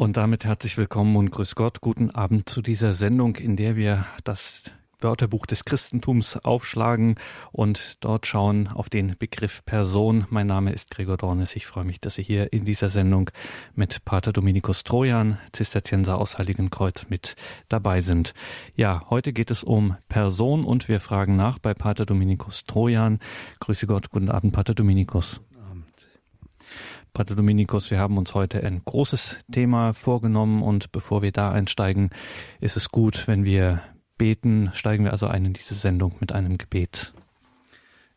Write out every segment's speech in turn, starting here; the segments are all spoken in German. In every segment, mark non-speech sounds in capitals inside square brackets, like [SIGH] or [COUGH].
Und damit herzlich willkommen und grüß Gott. Guten Abend zu dieser Sendung, in der wir das Wörterbuch des Christentums aufschlagen und dort schauen auf den Begriff Person. Mein Name ist Gregor Dornes. Ich freue mich, dass Sie hier in dieser Sendung mit Pater Dominikus Trojan, Zisterzienser aus Heiligenkreuz, mit dabei sind. Ja, heute geht es um Person und wir fragen nach bei Pater Dominikus Trojan. Grüße Gott, guten Abend, Pater Dominikus. Pater Dominikus, wir haben uns heute ein großes Thema vorgenommen und bevor wir da einsteigen, ist es gut, wenn wir beten. Steigen wir also ein in diese Sendung mit einem Gebet.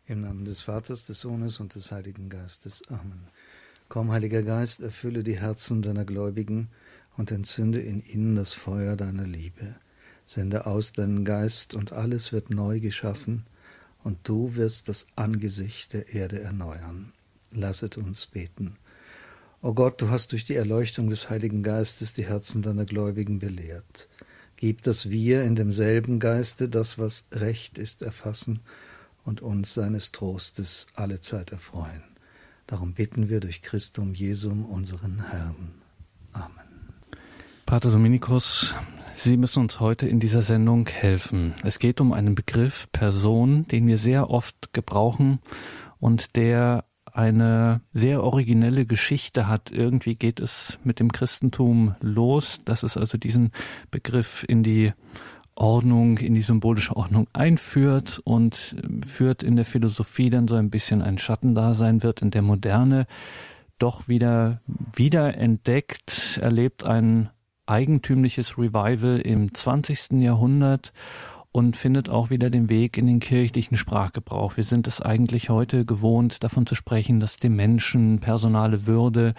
Im Namen des Vaters, des Sohnes und des Heiligen Geistes. Amen. Komm, Heiliger Geist, erfülle die Herzen deiner Gläubigen und entzünde in ihnen das Feuer deiner Liebe. Sende aus deinen Geist und alles wird neu geschaffen und du wirst das Angesicht der Erde erneuern. Lasset uns beten. O Gott, du hast durch die Erleuchtung des Heiligen Geistes die Herzen deiner Gläubigen belehrt. Gib, dass wir in demselben Geiste das, was recht ist, erfassen und uns seines Trostes allezeit erfreuen. Darum bitten wir durch Christum Jesum, unseren Herrn. Amen. Pater Dominikus, Sie müssen uns heute in dieser Sendung helfen. Es geht um einen Begriff Person, den wir sehr oft gebrauchen und der eine sehr originelle Geschichte hat. Irgendwie geht es mit dem Christentum los, dass es also diesen Begriff in die Ordnung, in die symbolische Ordnung einführt und führt in der Philosophie dann so ein bisschen ein Schattendasein wird, in der Moderne doch wieder wiederentdeckt, erlebt ein eigentümliches Revival im 20. Jahrhundert und findet auch wieder den Weg in den kirchlichen Sprachgebrauch. Wir sind es eigentlich heute gewohnt, davon zu sprechen, dass dem Menschen personale Würde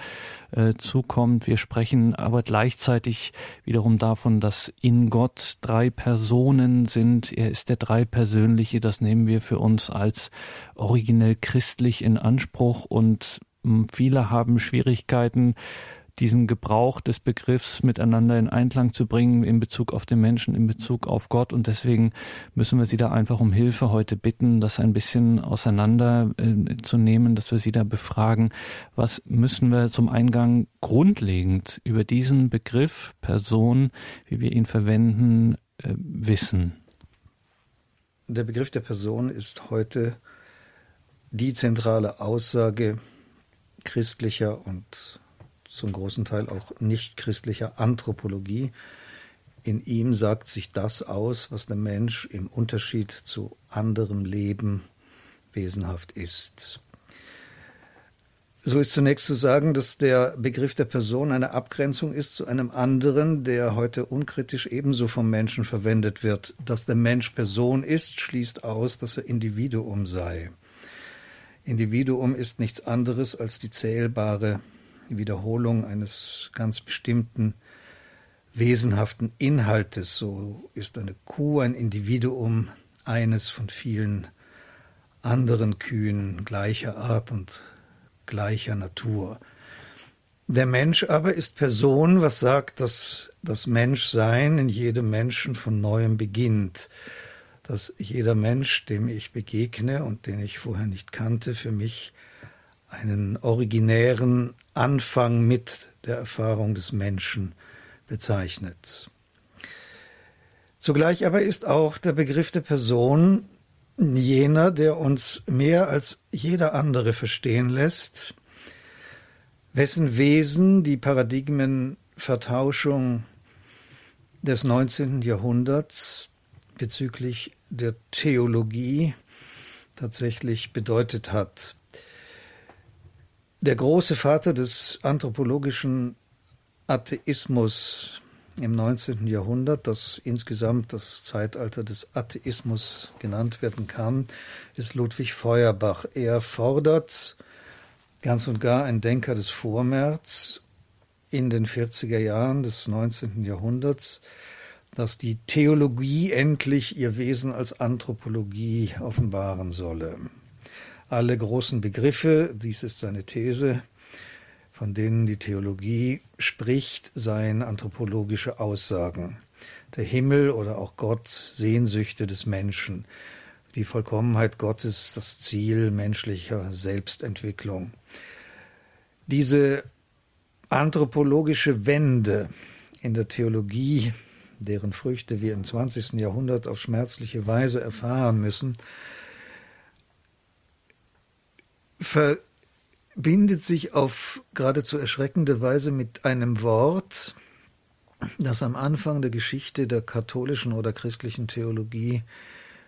äh, zukommt. Wir sprechen aber gleichzeitig wiederum davon, dass in Gott drei Personen sind. Er ist der Dreipersönliche. Das nehmen wir für uns als originell christlich in Anspruch und hm, viele haben Schwierigkeiten, diesen Gebrauch des Begriffs miteinander in Einklang zu bringen in Bezug auf den Menschen, in Bezug auf Gott. Und deswegen müssen wir Sie da einfach um Hilfe heute bitten, das ein bisschen auseinander äh, zu nehmen, dass wir Sie da befragen, was müssen wir zum Eingang grundlegend über diesen Begriff Person, wie wir ihn verwenden, äh, wissen. Der Begriff der Person ist heute die zentrale Aussage christlicher und zum großen Teil auch nicht christlicher Anthropologie. In ihm sagt sich das aus, was der Mensch im Unterschied zu anderem Leben wesenhaft ist. So ist zunächst zu sagen, dass der Begriff der Person eine Abgrenzung ist zu einem anderen, der heute unkritisch ebenso vom Menschen verwendet wird. Dass der Mensch Person ist, schließt aus, dass er Individuum sei. Individuum ist nichts anderes als die zählbare Wiederholung eines ganz bestimmten wesenhaften Inhaltes. So ist eine Kuh ein Individuum, eines von vielen anderen Kühen gleicher Art und gleicher Natur. Der Mensch aber ist Person, was sagt, dass das Menschsein in jedem Menschen von neuem beginnt, dass jeder Mensch, dem ich begegne und den ich vorher nicht kannte, für mich einen originären Anfang mit der Erfahrung des Menschen bezeichnet. Zugleich aber ist auch der Begriff der Person jener, der uns mehr als jeder andere verstehen lässt, wessen Wesen die Paradigmenvertauschung des 19. Jahrhunderts bezüglich der Theologie tatsächlich bedeutet hat. Der große Vater des anthropologischen Atheismus im 19. Jahrhundert, das insgesamt das Zeitalter des Atheismus genannt werden kann, ist Ludwig Feuerbach. Er fordert ganz und gar ein Denker des Vormärz in den 40er Jahren des 19. Jahrhunderts, dass die Theologie endlich ihr Wesen als Anthropologie offenbaren solle alle großen Begriffe, dies ist seine These, von denen die Theologie spricht, seien anthropologische Aussagen. Der Himmel oder auch Gott Sehnsüchte des Menschen. Die Vollkommenheit Gottes das Ziel menschlicher Selbstentwicklung. Diese anthropologische Wende in der Theologie, deren Früchte wir im 20. Jahrhundert auf schmerzliche Weise erfahren müssen, verbindet sich auf geradezu erschreckende Weise mit einem Wort, das am Anfang der Geschichte der katholischen oder christlichen Theologie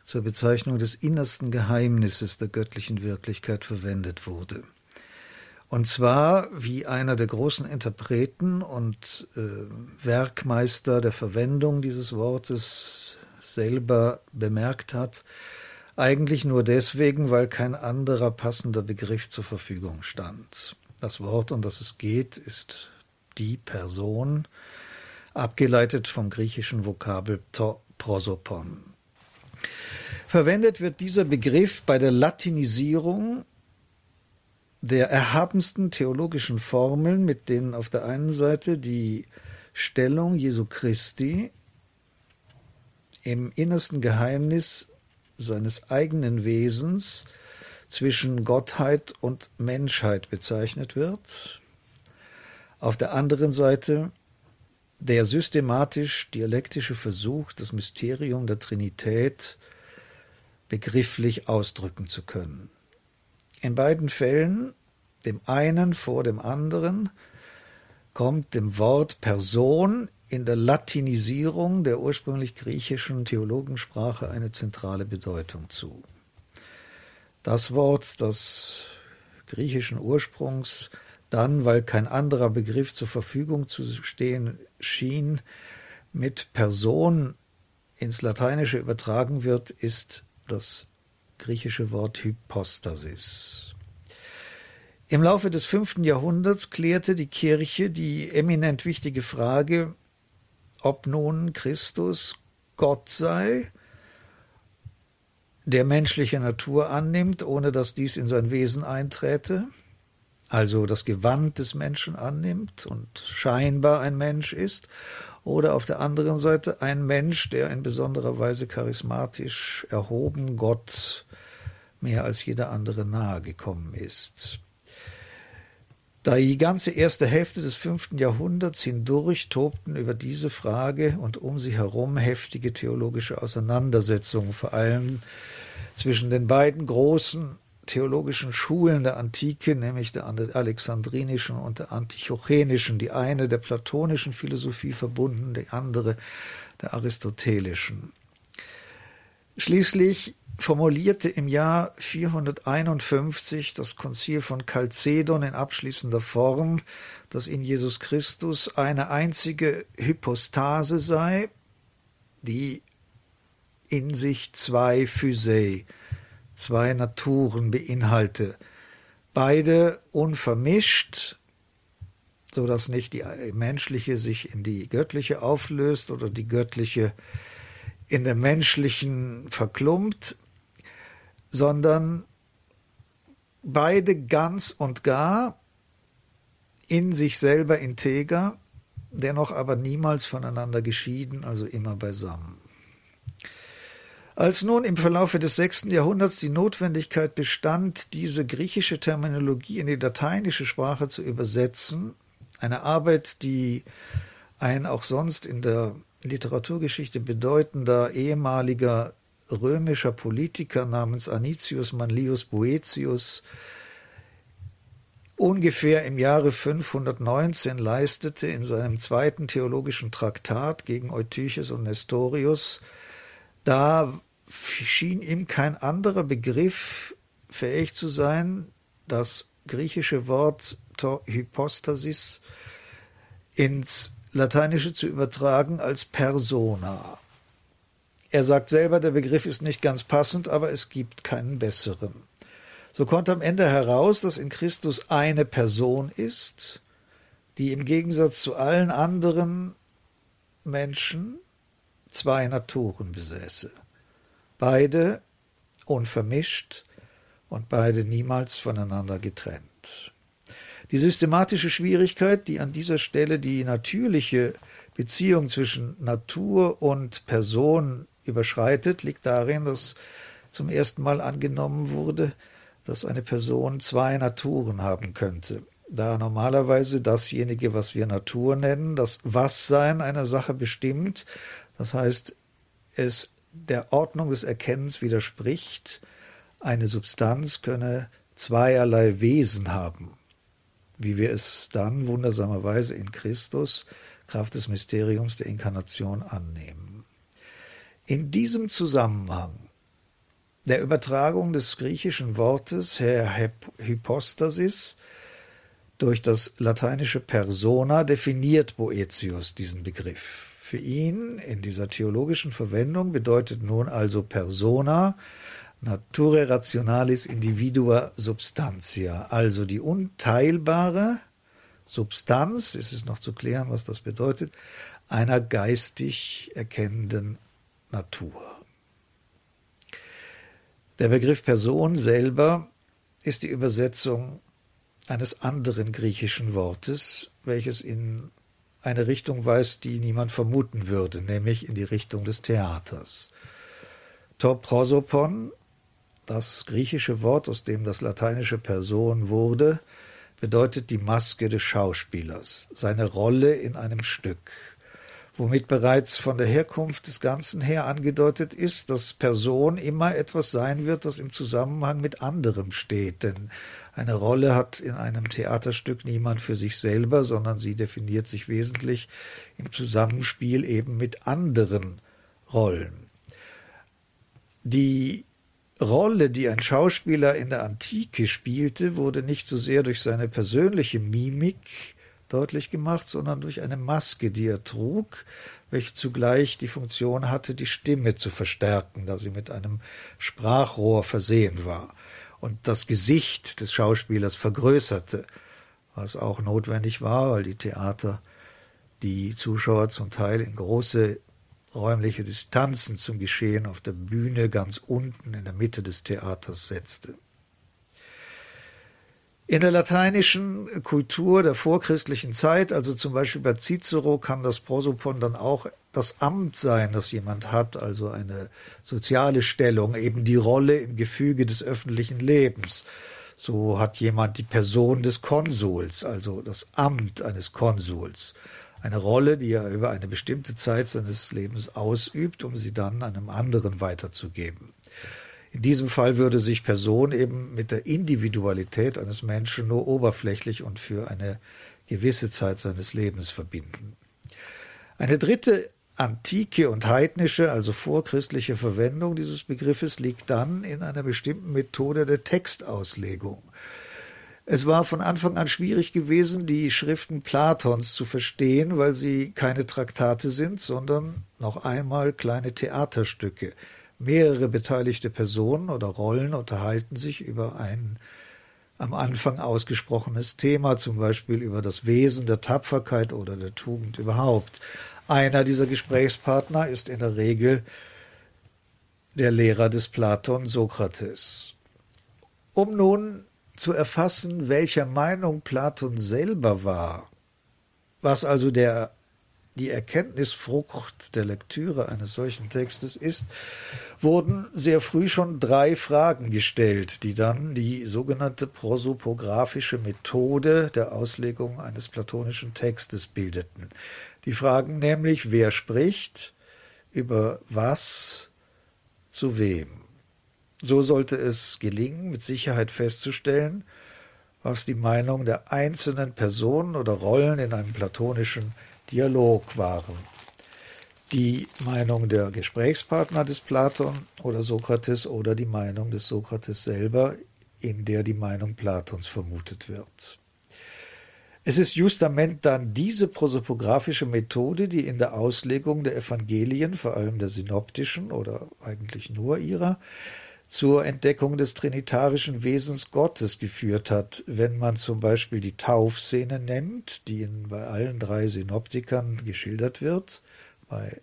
zur Bezeichnung des innersten Geheimnisses der göttlichen Wirklichkeit verwendet wurde. Und zwar, wie einer der großen Interpreten und äh, Werkmeister der Verwendung dieses Wortes selber bemerkt hat, eigentlich nur deswegen, weil kein anderer passender Begriff zur Verfügung stand. Das Wort, um das es geht, ist die Person, abgeleitet vom griechischen Vokabel to prosopon. Verwendet wird dieser Begriff bei der Latinisierung der erhabensten theologischen Formeln, mit denen auf der einen Seite die Stellung Jesu Christi im innersten Geheimnis seines eigenen Wesens zwischen Gottheit und Menschheit bezeichnet wird, auf der anderen Seite der systematisch-dialektische Versuch, das Mysterium der Trinität begrifflich ausdrücken zu können. In beiden Fällen, dem einen vor dem anderen, kommt dem Wort Person in der Latinisierung der ursprünglich griechischen Theologensprache eine zentrale Bedeutung zu. Das Wort, das griechischen Ursprungs, dann, weil kein anderer Begriff zur Verfügung zu stehen schien, mit Person ins Lateinische übertragen wird, ist das griechische Wort Hypostasis. Im Laufe des fünften Jahrhunderts klärte die Kirche die eminent wichtige Frage, ob nun Christus Gott sei, der menschliche Natur annimmt, ohne dass dies in sein Wesen einträte, also das Gewand des Menschen annimmt und scheinbar ein Mensch ist, oder auf der anderen Seite ein Mensch, der in besonderer Weise charismatisch erhoben Gott mehr als jeder andere nahe gekommen ist. Da die ganze erste Hälfte des fünften Jahrhunderts hindurch tobten über diese Frage und um sie herum heftige theologische Auseinandersetzungen, vor allem zwischen den beiden großen theologischen Schulen der Antike, nämlich der alexandrinischen und der antichochenischen, die eine der platonischen Philosophie verbunden, die andere der aristotelischen. Schließlich formulierte im Jahr 451 das Konzil von Chalcedon in abschließender Form, dass in Jesus Christus eine einzige Hypostase sei, die in sich zwei Physei, zwei Naturen beinhalte, beide unvermischt, so dass nicht die menschliche sich in die göttliche auflöst oder die göttliche in der menschlichen verklumpt, sondern beide ganz und gar in sich selber integer, dennoch aber niemals voneinander geschieden, also immer beisammen. Als nun im Verlaufe des sechsten Jahrhunderts die Notwendigkeit bestand, diese griechische Terminologie in die lateinische Sprache zu übersetzen, eine Arbeit, die ein auch sonst in der Literaturgeschichte bedeutender ehemaliger römischer Politiker namens Anicius Manlius Boetius ungefähr im Jahre 519 leistete in seinem zweiten theologischen Traktat gegen Eutyches und Nestorius, da schien ihm kein anderer Begriff fähig zu sein, das griechische Wort Hypostasis ins Lateinische zu übertragen als persona. Er sagt selber, der Begriff ist nicht ganz passend, aber es gibt keinen besseren. So kommt am Ende heraus, dass in Christus eine Person ist, die im Gegensatz zu allen anderen Menschen zwei Naturen besäße. Beide unvermischt und beide niemals voneinander getrennt. Die systematische Schwierigkeit, die an dieser Stelle die natürliche Beziehung zwischen Natur und Person überschreitet, liegt darin, dass zum ersten Mal angenommen wurde, dass eine Person zwei Naturen haben könnte. da normalerweise dasjenige, was wir Natur nennen, das Was-Sein einer Sache bestimmt, das heißt, es der Ordnung des Erkennens widerspricht, eine Substanz könne zweierlei Wesen haben, wie wir es dann wundersamerweise in Christus Kraft des Mysteriums der Inkarnation annehmen. In diesem Zusammenhang der Übertragung des griechischen Wortes Herr Hypostasis durch das lateinische Persona definiert Boetius diesen Begriff. Für ihn in dieser theologischen Verwendung bedeutet nun also Persona Nature rationalis individua substantia, also die unteilbare Substanz, ist es noch zu klären, was das bedeutet, einer geistig erkennenden Natur. Der Begriff Person selber ist die Übersetzung eines anderen griechischen Wortes, welches in eine Richtung weist, die niemand vermuten würde, nämlich in die Richtung des Theaters. To prosopon, das griechische Wort, aus dem das lateinische Person wurde, bedeutet die Maske des Schauspielers, seine Rolle in einem Stück womit bereits von der Herkunft des Ganzen her angedeutet ist, dass Person immer etwas sein wird, das im Zusammenhang mit anderem steht. Denn eine Rolle hat in einem Theaterstück niemand für sich selber, sondern sie definiert sich wesentlich im Zusammenspiel eben mit anderen Rollen. Die Rolle, die ein Schauspieler in der Antike spielte, wurde nicht so sehr durch seine persönliche Mimik deutlich gemacht, sondern durch eine Maske, die er trug, welche zugleich die Funktion hatte, die Stimme zu verstärken, da sie mit einem Sprachrohr versehen war und das Gesicht des Schauspielers vergrößerte, was auch notwendig war, weil die Theater die Zuschauer zum Teil in große räumliche Distanzen zum Geschehen auf der Bühne ganz unten in der Mitte des Theaters setzte. In der lateinischen Kultur der vorchristlichen Zeit, also zum Beispiel bei Cicero, kann das Prosopon dann auch das Amt sein, das jemand hat, also eine soziale Stellung, eben die Rolle im Gefüge des öffentlichen Lebens. So hat jemand die Person des Konsuls, also das Amt eines Konsuls. Eine Rolle, die er über eine bestimmte Zeit seines Lebens ausübt, um sie dann einem anderen weiterzugeben. In diesem Fall würde sich Person eben mit der Individualität eines Menschen nur oberflächlich und für eine gewisse Zeit seines Lebens verbinden. Eine dritte antike und heidnische, also vorchristliche Verwendung dieses Begriffes liegt dann in einer bestimmten Methode der Textauslegung. Es war von Anfang an schwierig gewesen, die Schriften Platons zu verstehen, weil sie keine Traktate sind, sondern noch einmal kleine Theaterstücke, Mehrere beteiligte Personen oder Rollen unterhalten sich über ein am Anfang ausgesprochenes Thema, zum Beispiel über das Wesen der Tapferkeit oder der Tugend überhaupt. Einer dieser Gesprächspartner ist in der Regel der Lehrer des Platon Sokrates. Um nun zu erfassen, welcher Meinung Platon selber war, was also der die Erkenntnisfrucht der Lektüre eines solchen Textes ist, wurden sehr früh schon drei Fragen gestellt, die dann die sogenannte prosopographische Methode der Auslegung eines platonischen Textes bildeten. Die Fragen nämlich, wer spricht, über was, zu wem. So sollte es gelingen, mit Sicherheit festzustellen, was die Meinung der einzelnen Personen oder Rollen in einem platonischen Dialog waren. Die Meinung der Gesprächspartner des Platon oder Sokrates oder die Meinung des Sokrates selber, in der die Meinung Platons vermutet wird. Es ist justament dann diese prosopographische Methode, die in der Auslegung der Evangelien, vor allem der synoptischen oder eigentlich nur ihrer, zur Entdeckung des trinitarischen Wesens Gottes geführt hat, wenn man zum Beispiel die Taufszene nennt, die in, bei allen drei Synoptikern geschildert wird, bei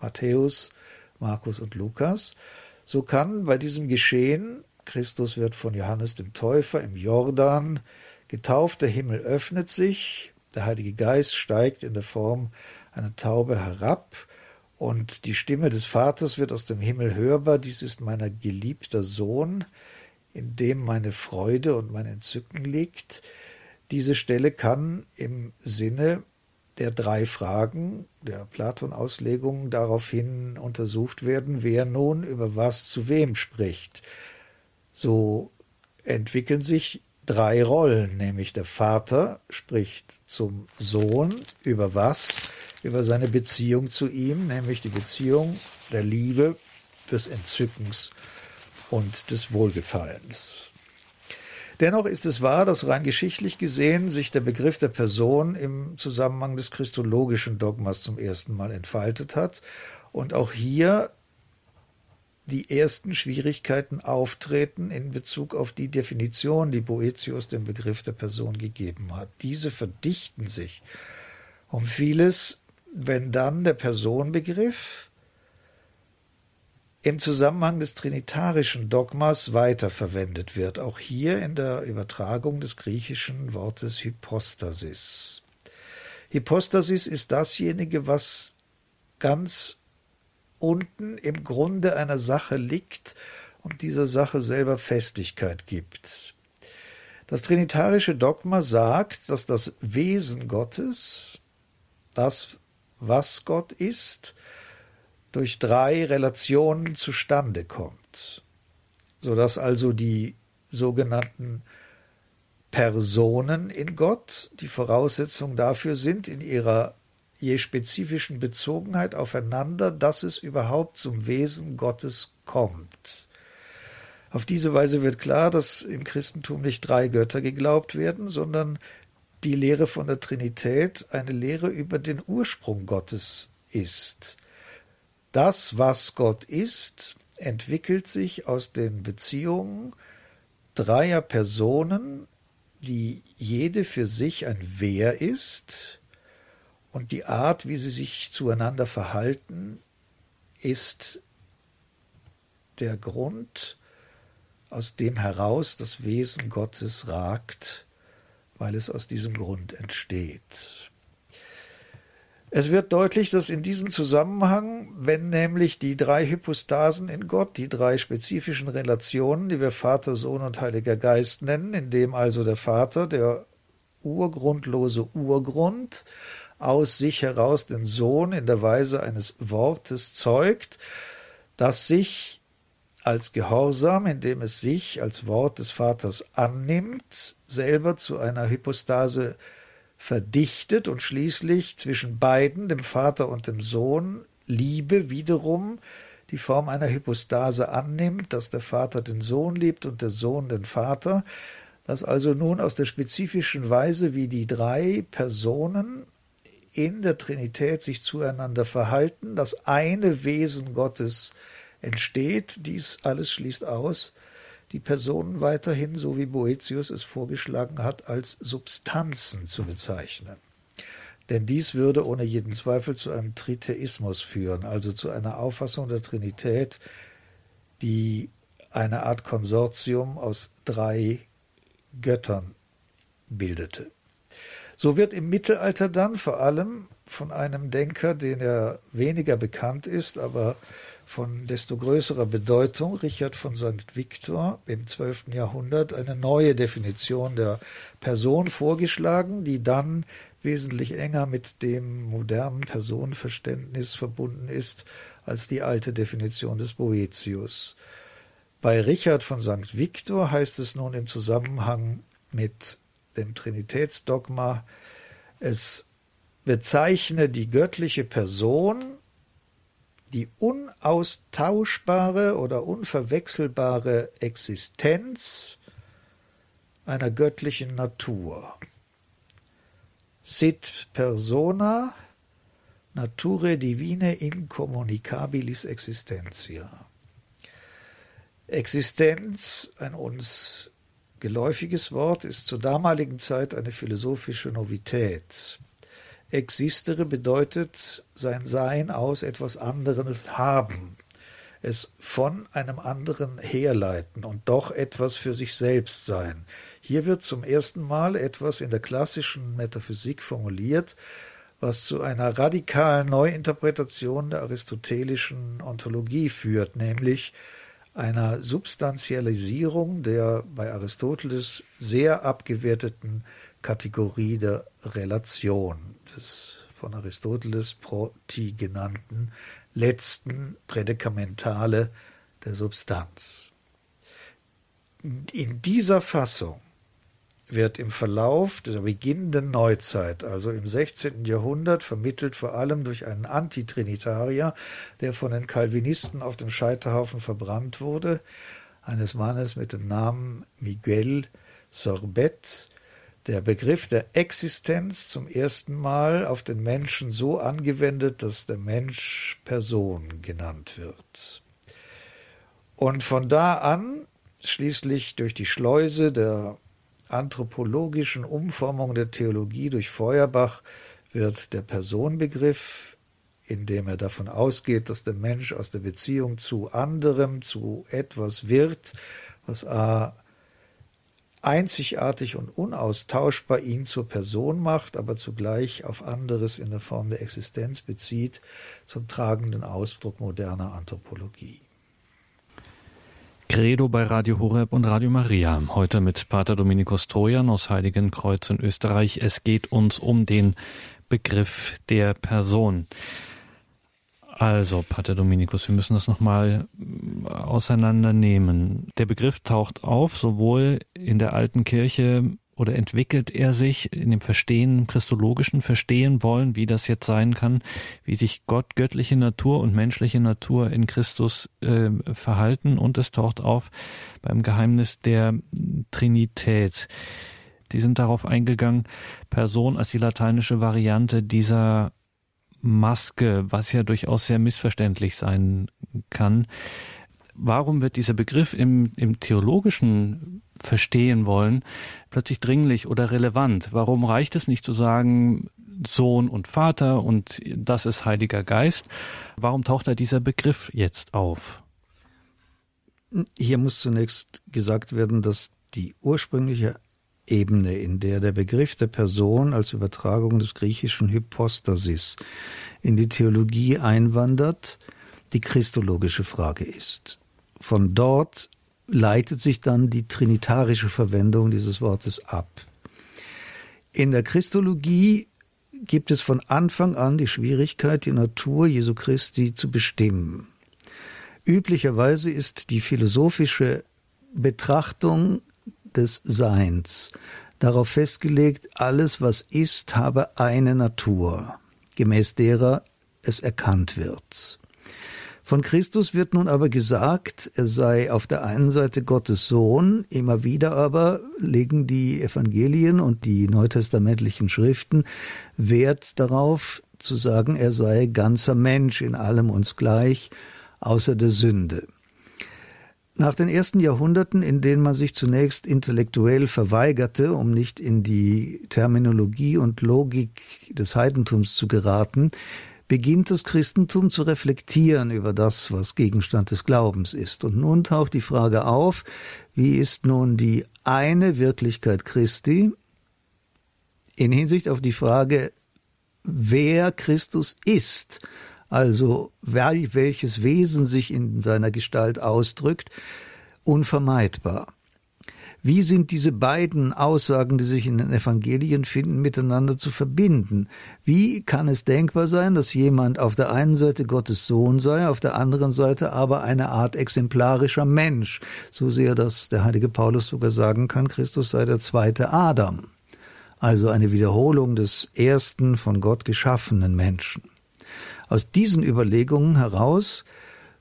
Matthäus, Markus und Lukas, so kann bei diesem Geschehen, Christus wird von Johannes dem Täufer im Jordan getauft, der Himmel öffnet sich, der Heilige Geist steigt in der Form einer Taube herab, und die Stimme des Vaters wird aus dem Himmel hörbar, dies ist mein geliebter Sohn, in dem meine Freude und mein Entzücken liegt. Diese Stelle kann im Sinne der drei Fragen der Platon-Auslegung daraufhin untersucht werden, wer nun über was zu wem spricht. So entwickeln sich drei Rollen, nämlich der Vater spricht zum Sohn über was? Über seine Beziehung zu ihm, nämlich die Beziehung der Liebe, des Entzückens und des Wohlgefallens. Dennoch ist es wahr, dass rein geschichtlich gesehen sich der Begriff der Person im Zusammenhang des christologischen Dogmas zum ersten Mal entfaltet hat und auch hier die ersten Schwierigkeiten auftreten in Bezug auf die Definition, die Boetius dem Begriff der Person gegeben hat. Diese verdichten sich um vieles, wenn dann der Personbegriff im Zusammenhang des trinitarischen Dogmas weiterverwendet wird, auch hier in der Übertragung des griechischen Wortes Hypostasis. Hypostasis ist dasjenige, was ganz unten im Grunde einer Sache liegt und dieser Sache selber Festigkeit gibt. Das trinitarische Dogma sagt, dass das Wesen Gottes, das, was Gott ist, durch drei Relationen zustande kommt, so dass also die sogenannten Personen in Gott die Voraussetzung dafür sind, in ihrer je spezifischen Bezogenheit aufeinander, dass es überhaupt zum Wesen Gottes kommt. Auf diese Weise wird klar, dass im Christentum nicht drei Götter geglaubt werden, sondern die Lehre von der Trinität eine Lehre über den Ursprung Gottes ist. Das, was Gott ist, entwickelt sich aus den Beziehungen dreier Personen, die jede für sich ein Wer ist, und die Art, wie sie sich zueinander verhalten, ist der Grund, aus dem heraus das Wesen Gottes ragt, weil es aus diesem Grund entsteht. Es wird deutlich, dass in diesem Zusammenhang, wenn nämlich die drei Hypostasen in Gott, die drei spezifischen Relationen, die wir Vater, Sohn und Heiliger Geist nennen, in dem also der Vater, der urgrundlose Urgrund, aus sich heraus den Sohn in der Weise eines Wortes zeugt, das sich als Gehorsam, indem es sich als Wort des Vaters annimmt, selber zu einer Hypostase verdichtet und schließlich zwischen beiden, dem Vater und dem Sohn, Liebe wiederum die Form einer Hypostase annimmt, dass der Vater den Sohn liebt und der Sohn den Vater, dass also nun aus der spezifischen Weise, wie die drei Personen in der Trinität sich zueinander verhalten, das eine Wesen Gottes entsteht, dies alles schließt aus, die Personen weiterhin, so wie Boetius es vorgeschlagen hat, als Substanzen zu bezeichnen. Denn dies würde ohne jeden Zweifel zu einem Tritheismus führen, also zu einer Auffassung der Trinität, die eine Art Konsortium aus drei Göttern bildete. So wird im Mittelalter dann vor allem von einem Denker, den er weniger bekannt ist, aber von desto größerer Bedeutung, Richard von St. Victor im 12. Jahrhundert, eine neue Definition der Person vorgeschlagen, die dann wesentlich enger mit dem modernen Personenverständnis verbunden ist als die alte Definition des Boetius. Bei Richard von St. Victor heißt es nun im Zusammenhang mit dem Trinitätsdogma, es bezeichne die göttliche Person die unaustauschbare oder unverwechselbare Existenz einer göttlichen Natur. Sit persona nature divine incommunicabilis existentia. Existenz, ein uns geläufiges Wort, ist zur damaligen Zeit eine philosophische Novität. Existere bedeutet sein Sein aus etwas anderes haben, es von einem anderen herleiten und doch etwas für sich selbst sein. Hier wird zum ersten Mal etwas in der klassischen Metaphysik formuliert, was zu einer radikalen Neuinterpretation der aristotelischen Ontologie führt, nämlich einer Substantialisierung der bei Aristoteles sehr abgewerteten Kategorie der Relation, des von Aristoteles Proti genannten letzten Prädikamentale der Substanz. In dieser Fassung wird im Verlauf der beginnenden Neuzeit, also im 16. Jahrhundert, vermittelt vor allem durch einen Antitrinitarier, der von den Calvinisten auf dem Scheiterhaufen verbrannt wurde, eines Mannes mit dem Namen Miguel Sorbet, der Begriff der Existenz zum ersten Mal auf den Menschen so angewendet, dass der Mensch Person genannt wird. Und von da an, schließlich durch die Schleuse der anthropologischen Umformung der Theologie durch Feuerbach, wird der Personbegriff, indem er davon ausgeht, dass der Mensch aus der Beziehung zu anderem, zu etwas wird, was a einzigartig und unaustauschbar ihn zur Person macht, aber zugleich auf anderes in der Form der Existenz bezieht, zum tragenden Ausdruck moderner Anthropologie. Credo bei Radio Horeb und Radio Maria. Heute mit Pater Dominikus Trojan aus Heiligenkreuz in Österreich. Es geht uns um den Begriff der Person. Also, Pater Dominikus, wir müssen das nochmal äh, auseinandernehmen. Der Begriff taucht auf, sowohl in der alten Kirche oder entwickelt er sich in dem Verstehen, christologischen Verstehen wollen, wie das jetzt sein kann, wie sich Gott, göttliche Natur und menschliche Natur in Christus äh, verhalten und es taucht auf beim Geheimnis der Trinität. Die sind darauf eingegangen, Person als die lateinische Variante dieser Maske, was ja durchaus sehr missverständlich sein kann. Warum wird dieser Begriff im, im theologischen Verstehen wollen plötzlich dringlich oder relevant? Warum reicht es nicht zu sagen Sohn und Vater und das ist Heiliger Geist? Warum taucht da dieser Begriff jetzt auf? Hier muss zunächst gesagt werden, dass die ursprüngliche Ebene, in der der Begriff der Person als Übertragung des griechischen Hypostasis in die Theologie einwandert, die christologische Frage ist. Von dort leitet sich dann die trinitarische Verwendung dieses Wortes ab. In der Christologie gibt es von Anfang an die Schwierigkeit, die Natur Jesu Christi zu bestimmen. Üblicherweise ist die philosophische Betrachtung des Seins. Darauf festgelegt, alles, was ist, habe eine Natur, gemäß derer es erkannt wird. Von Christus wird nun aber gesagt, er sei auf der einen Seite Gottes Sohn, immer wieder aber legen die Evangelien und die neutestamentlichen Schriften Wert darauf zu sagen, er sei ganzer Mensch in allem uns gleich, außer der Sünde. Nach den ersten Jahrhunderten, in denen man sich zunächst intellektuell verweigerte, um nicht in die Terminologie und Logik des Heidentums zu geraten, beginnt das Christentum zu reflektieren über das, was Gegenstand des Glaubens ist. Und nun taucht die Frage auf, wie ist nun die eine Wirklichkeit Christi in Hinsicht auf die Frage, wer Christus ist also welches Wesen sich in seiner Gestalt ausdrückt, unvermeidbar. Wie sind diese beiden Aussagen, die sich in den Evangelien finden, miteinander zu verbinden? Wie kann es denkbar sein, dass jemand auf der einen Seite Gottes Sohn sei, auf der anderen Seite aber eine Art exemplarischer Mensch, so sehr, dass der heilige Paulus sogar sagen kann, Christus sei der zweite Adam, also eine Wiederholung des ersten von Gott geschaffenen Menschen. Aus diesen Überlegungen heraus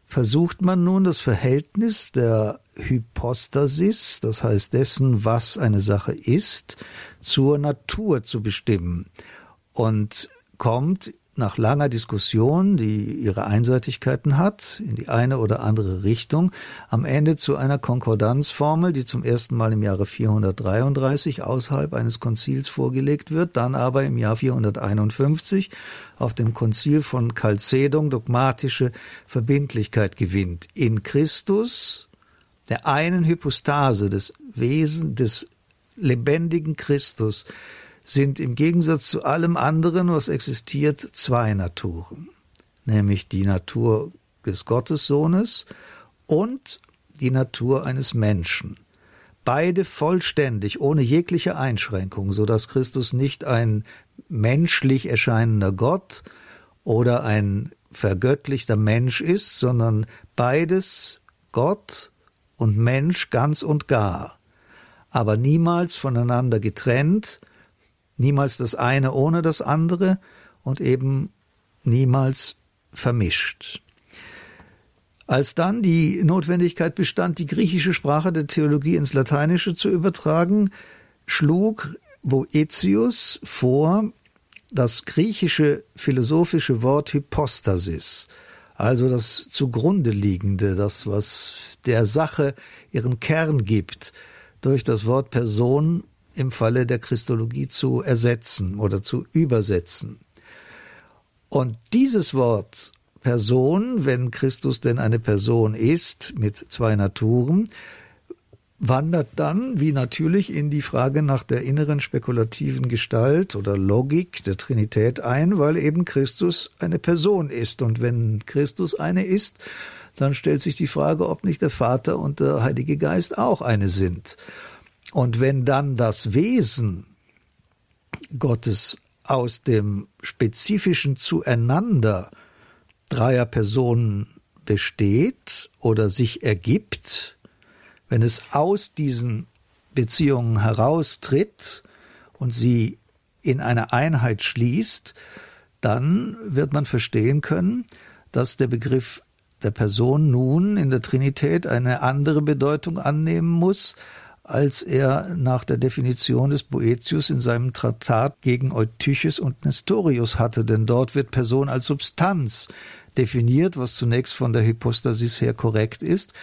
versucht man nun das Verhältnis der Hypostasis, das heißt dessen, was eine Sache ist, zur Natur zu bestimmen. Und kommt nach langer Diskussion, die ihre Einseitigkeiten hat, in die eine oder andere Richtung, am Ende zu einer Konkordanzformel, die zum ersten Mal im Jahre 433 außerhalb eines Konzils vorgelegt wird, dann aber im Jahr 451 auf dem Konzil von Chalcedon dogmatische Verbindlichkeit gewinnt. In Christus, der einen Hypostase des Wesen des lebendigen Christus, sind im Gegensatz zu allem anderen, was existiert, zwei Naturen, nämlich die Natur des Gottessohnes und die Natur eines Menschen. beide vollständig, ohne jegliche Einschränkung, so dass Christus nicht ein menschlich erscheinender Gott oder ein vergöttlichter Mensch ist, sondern beides Gott und Mensch ganz und gar, aber niemals voneinander getrennt, niemals das eine ohne das andere und eben niemals vermischt. Als dann die Notwendigkeit bestand, die griechische Sprache der Theologie ins Lateinische zu übertragen, schlug Boetius vor, das griechische philosophische Wort Hypostasis, also das zugrunde liegende, das, was der Sache ihren Kern gibt, durch das Wort Person im Falle der Christologie zu ersetzen oder zu übersetzen. Und dieses Wort Person, wenn Christus denn eine Person ist mit zwei Naturen, wandert dann, wie natürlich, in die Frage nach der inneren spekulativen Gestalt oder Logik der Trinität ein, weil eben Christus eine Person ist. Und wenn Christus eine ist, dann stellt sich die Frage, ob nicht der Vater und der Heilige Geist auch eine sind. Und wenn dann das Wesen Gottes aus dem spezifischen Zueinander dreier Personen besteht oder sich ergibt, wenn es aus diesen Beziehungen heraustritt und sie in eine Einheit schließt, dann wird man verstehen können, dass der Begriff der Person nun in der Trinität eine andere Bedeutung annehmen muss, als er nach der Definition des Boetius in seinem Traktat gegen Eutyches und Nestorius hatte, denn dort wird Person als Substanz definiert, was zunächst von der Hypostasis her korrekt ist,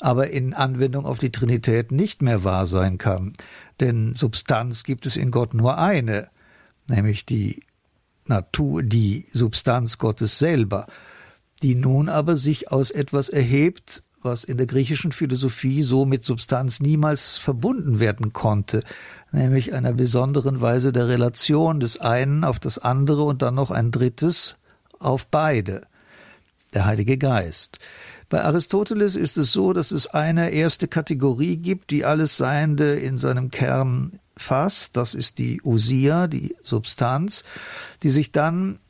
aber in Anwendung auf die Trinität nicht mehr wahr sein kann. Denn Substanz gibt es in Gott nur eine, nämlich die Natur, die Substanz Gottes selber, die nun aber sich aus etwas erhebt, was in der griechischen Philosophie so mit Substanz niemals verbunden werden konnte, nämlich einer besonderen Weise der Relation des einen auf das andere und dann noch ein drittes auf beide, der Heilige Geist. Bei Aristoteles ist es so, dass es eine erste Kategorie gibt, die alles Seiende in seinem Kern fasst. Das ist die Usia, die Substanz, die sich dann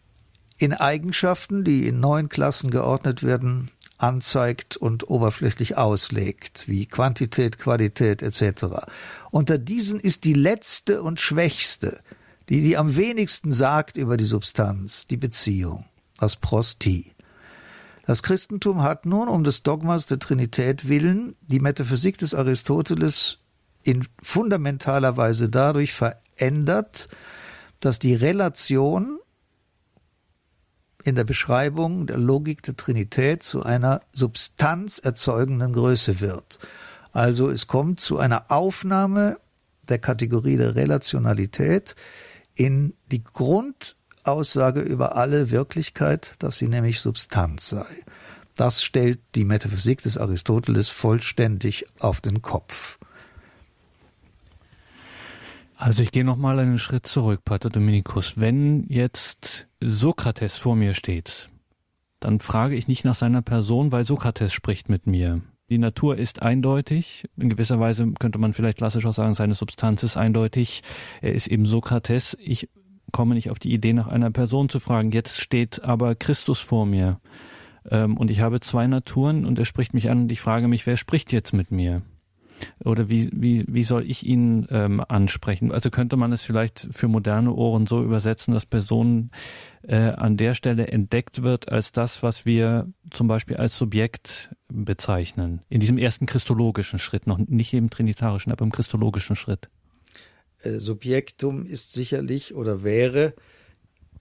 in Eigenschaften, die in neun Klassen geordnet werden, anzeigt und oberflächlich auslegt, wie Quantität, Qualität etc. Unter diesen ist die letzte und schwächste, die die am wenigsten sagt über die Substanz, die Beziehung, das Prostie. Das Christentum hat nun um des Dogmas der Trinität willen die Metaphysik des Aristoteles in fundamentaler Weise dadurch verändert, dass die Relation in der Beschreibung der Logik der Trinität zu einer substanzerzeugenden Größe wird. Also es kommt zu einer Aufnahme der Kategorie der Relationalität in die Grund Aussage über alle Wirklichkeit, dass sie nämlich Substanz sei. Das stellt die Metaphysik des Aristoteles vollständig auf den Kopf. Also ich gehe noch mal einen Schritt zurück, Pater Dominikus. Wenn jetzt Sokrates vor mir steht, dann frage ich nicht nach seiner Person, weil Sokrates spricht mit mir. Die Natur ist eindeutig. In gewisser Weise könnte man vielleicht klassisch auch sagen, seine Substanz ist eindeutig. Er ist eben Sokrates. Ich komme nicht auf die Idee, nach einer Person zu fragen. Jetzt steht aber Christus vor mir. Ähm, und ich habe zwei Naturen und er spricht mich an und ich frage mich, wer spricht jetzt mit mir? Oder wie, wie, wie soll ich ihn ähm, ansprechen? Also könnte man es vielleicht für moderne Ohren so übersetzen, dass Person äh, an der Stelle entdeckt wird als das, was wir zum Beispiel als Subjekt bezeichnen. In diesem ersten christologischen Schritt, noch nicht im trinitarischen, aber im christologischen Schritt. Äh, Subjektum ist sicherlich oder wäre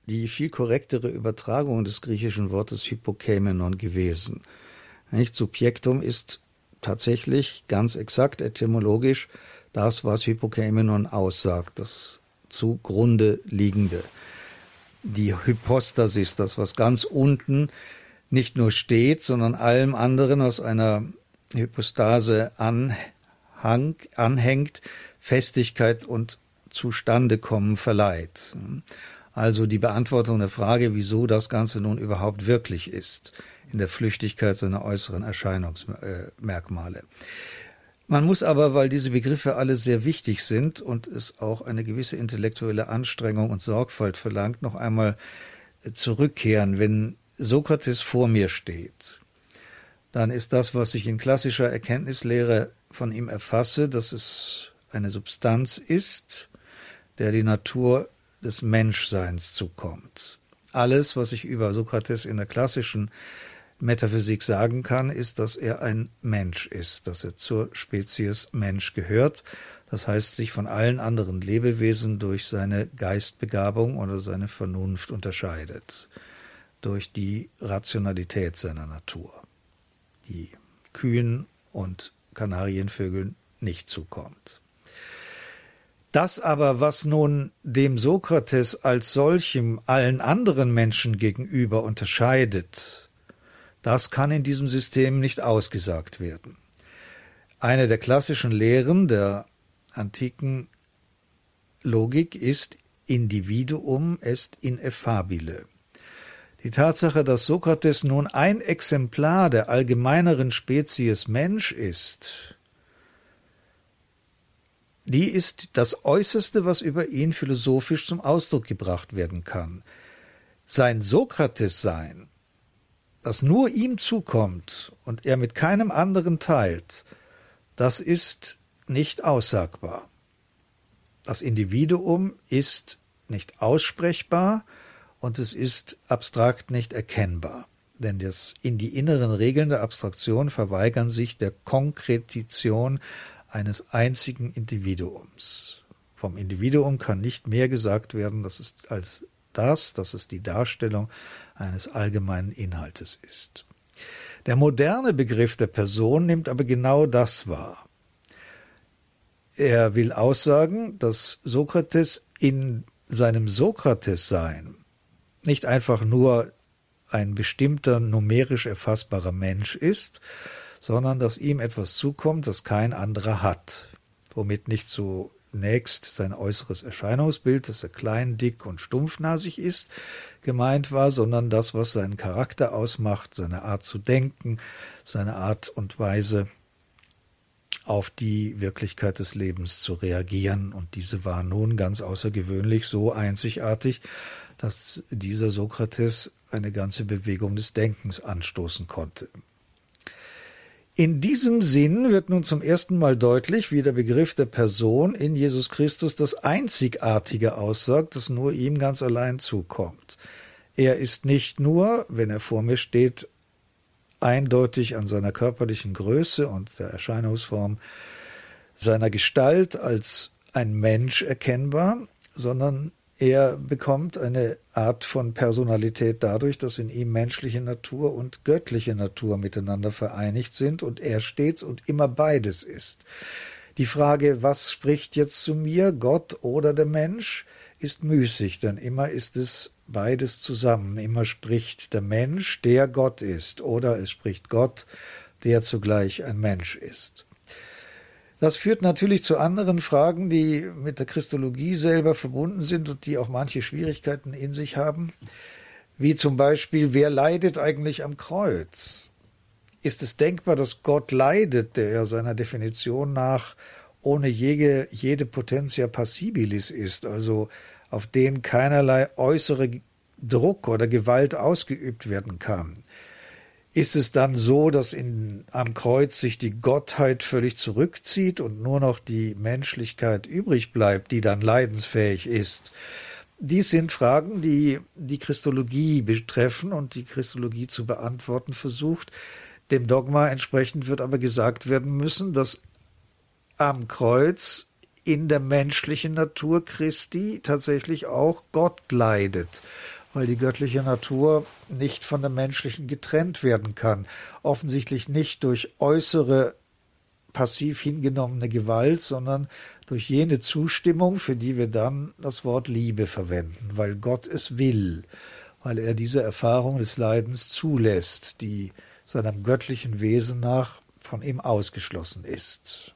die viel korrektere Übertragung des griechischen Wortes Hypokämenon gewesen. Nicht? Subjektum ist tatsächlich ganz exakt etymologisch das, was Hypokämenon aussagt, das zugrunde liegende. Die Hypostasis, das, was ganz unten nicht nur steht, sondern allem anderen aus einer Hypostase anhang, anhängt, Festigkeit und Zustandekommen verleiht. Also die Beantwortung der Frage, wieso das Ganze nun überhaupt wirklich ist, in der Flüchtigkeit seiner äußeren Erscheinungsmerkmale. Man muss aber, weil diese Begriffe alle sehr wichtig sind und es auch eine gewisse intellektuelle Anstrengung und Sorgfalt verlangt, noch einmal zurückkehren. Wenn Sokrates vor mir steht, dann ist das, was ich in klassischer Erkenntnislehre von ihm erfasse, dass es eine Substanz ist, der die Natur des Menschseins zukommt. Alles, was ich über Sokrates in der klassischen Metaphysik sagen kann, ist, dass er ein Mensch ist, dass er zur Spezies Mensch gehört. Das heißt, sich von allen anderen Lebewesen durch seine Geistbegabung oder seine Vernunft unterscheidet, durch die Rationalität seiner Natur, die Kühen und Kanarienvögeln nicht zukommt. Das aber, was nun dem Sokrates als solchem allen anderen Menschen gegenüber unterscheidet, das kann in diesem System nicht ausgesagt werden. Eine der klassischen Lehren der antiken Logik ist Individuum est ineffabile. Die Tatsache, dass Sokrates nun ein Exemplar der allgemeineren Spezies Mensch ist, die ist das Äußerste, was über ihn philosophisch zum Ausdruck gebracht werden kann. Sein Sokrates-Sein das nur ihm zukommt und er mit keinem anderen teilt, das ist nicht aussagbar. Das Individuum ist nicht aussprechbar und es ist abstrakt nicht erkennbar. Denn das, in die inneren Regeln der Abstraktion verweigern sich der Konkretition eines einzigen Individuums. Vom Individuum kann nicht mehr gesagt werden, das ist als das, dass es die Darstellung eines allgemeinen Inhaltes ist. Der moderne Begriff der Person nimmt aber genau das wahr. Er will aussagen, dass Sokrates in seinem Sokrates-Sein nicht einfach nur ein bestimmter numerisch erfassbarer Mensch ist, sondern dass ihm etwas zukommt, das kein anderer hat, womit nicht so zunächst sein äußeres Erscheinungsbild, dass er klein, dick und stumpfnasig ist, gemeint war, sondern das, was seinen Charakter ausmacht, seine Art zu denken, seine Art und Weise auf die Wirklichkeit des Lebens zu reagieren. Und diese war nun ganz außergewöhnlich so einzigartig, dass dieser Sokrates eine ganze Bewegung des Denkens anstoßen konnte. In diesem Sinn wird nun zum ersten Mal deutlich, wie der Begriff der Person in Jesus Christus das Einzigartige aussagt, das nur ihm ganz allein zukommt. Er ist nicht nur, wenn er vor mir steht, eindeutig an seiner körperlichen Größe und der Erscheinungsform seiner Gestalt als ein Mensch erkennbar, sondern er bekommt eine Art von Personalität dadurch, dass in ihm menschliche Natur und göttliche Natur miteinander vereinigt sind und er stets und immer beides ist. Die Frage, was spricht jetzt zu mir, Gott oder der Mensch, ist müßig, denn immer ist es beides zusammen. Immer spricht der Mensch, der Gott ist, oder es spricht Gott, der zugleich ein Mensch ist. Das führt natürlich zu anderen Fragen, die mit der Christologie selber verbunden sind und die auch manche Schwierigkeiten in sich haben, wie zum Beispiel, wer leidet eigentlich am Kreuz? Ist es denkbar, dass Gott leidet, der ja seiner Definition nach ohne jede, jede Potentia passibilis ist, also auf den keinerlei äußere Druck oder Gewalt ausgeübt werden kann? Ist es dann so, dass in, am Kreuz sich die Gottheit völlig zurückzieht und nur noch die Menschlichkeit übrig bleibt, die dann leidensfähig ist? Dies sind Fragen, die die Christologie betreffen und die Christologie zu beantworten versucht. Dem Dogma entsprechend wird aber gesagt werden müssen, dass am Kreuz in der menschlichen Natur Christi tatsächlich auch Gott leidet weil die göttliche Natur nicht von der menschlichen getrennt werden kann. Offensichtlich nicht durch äußere passiv hingenommene Gewalt, sondern durch jene Zustimmung, für die wir dann das Wort Liebe verwenden, weil Gott es will, weil er diese Erfahrung des Leidens zulässt, die seinem göttlichen Wesen nach von ihm ausgeschlossen ist.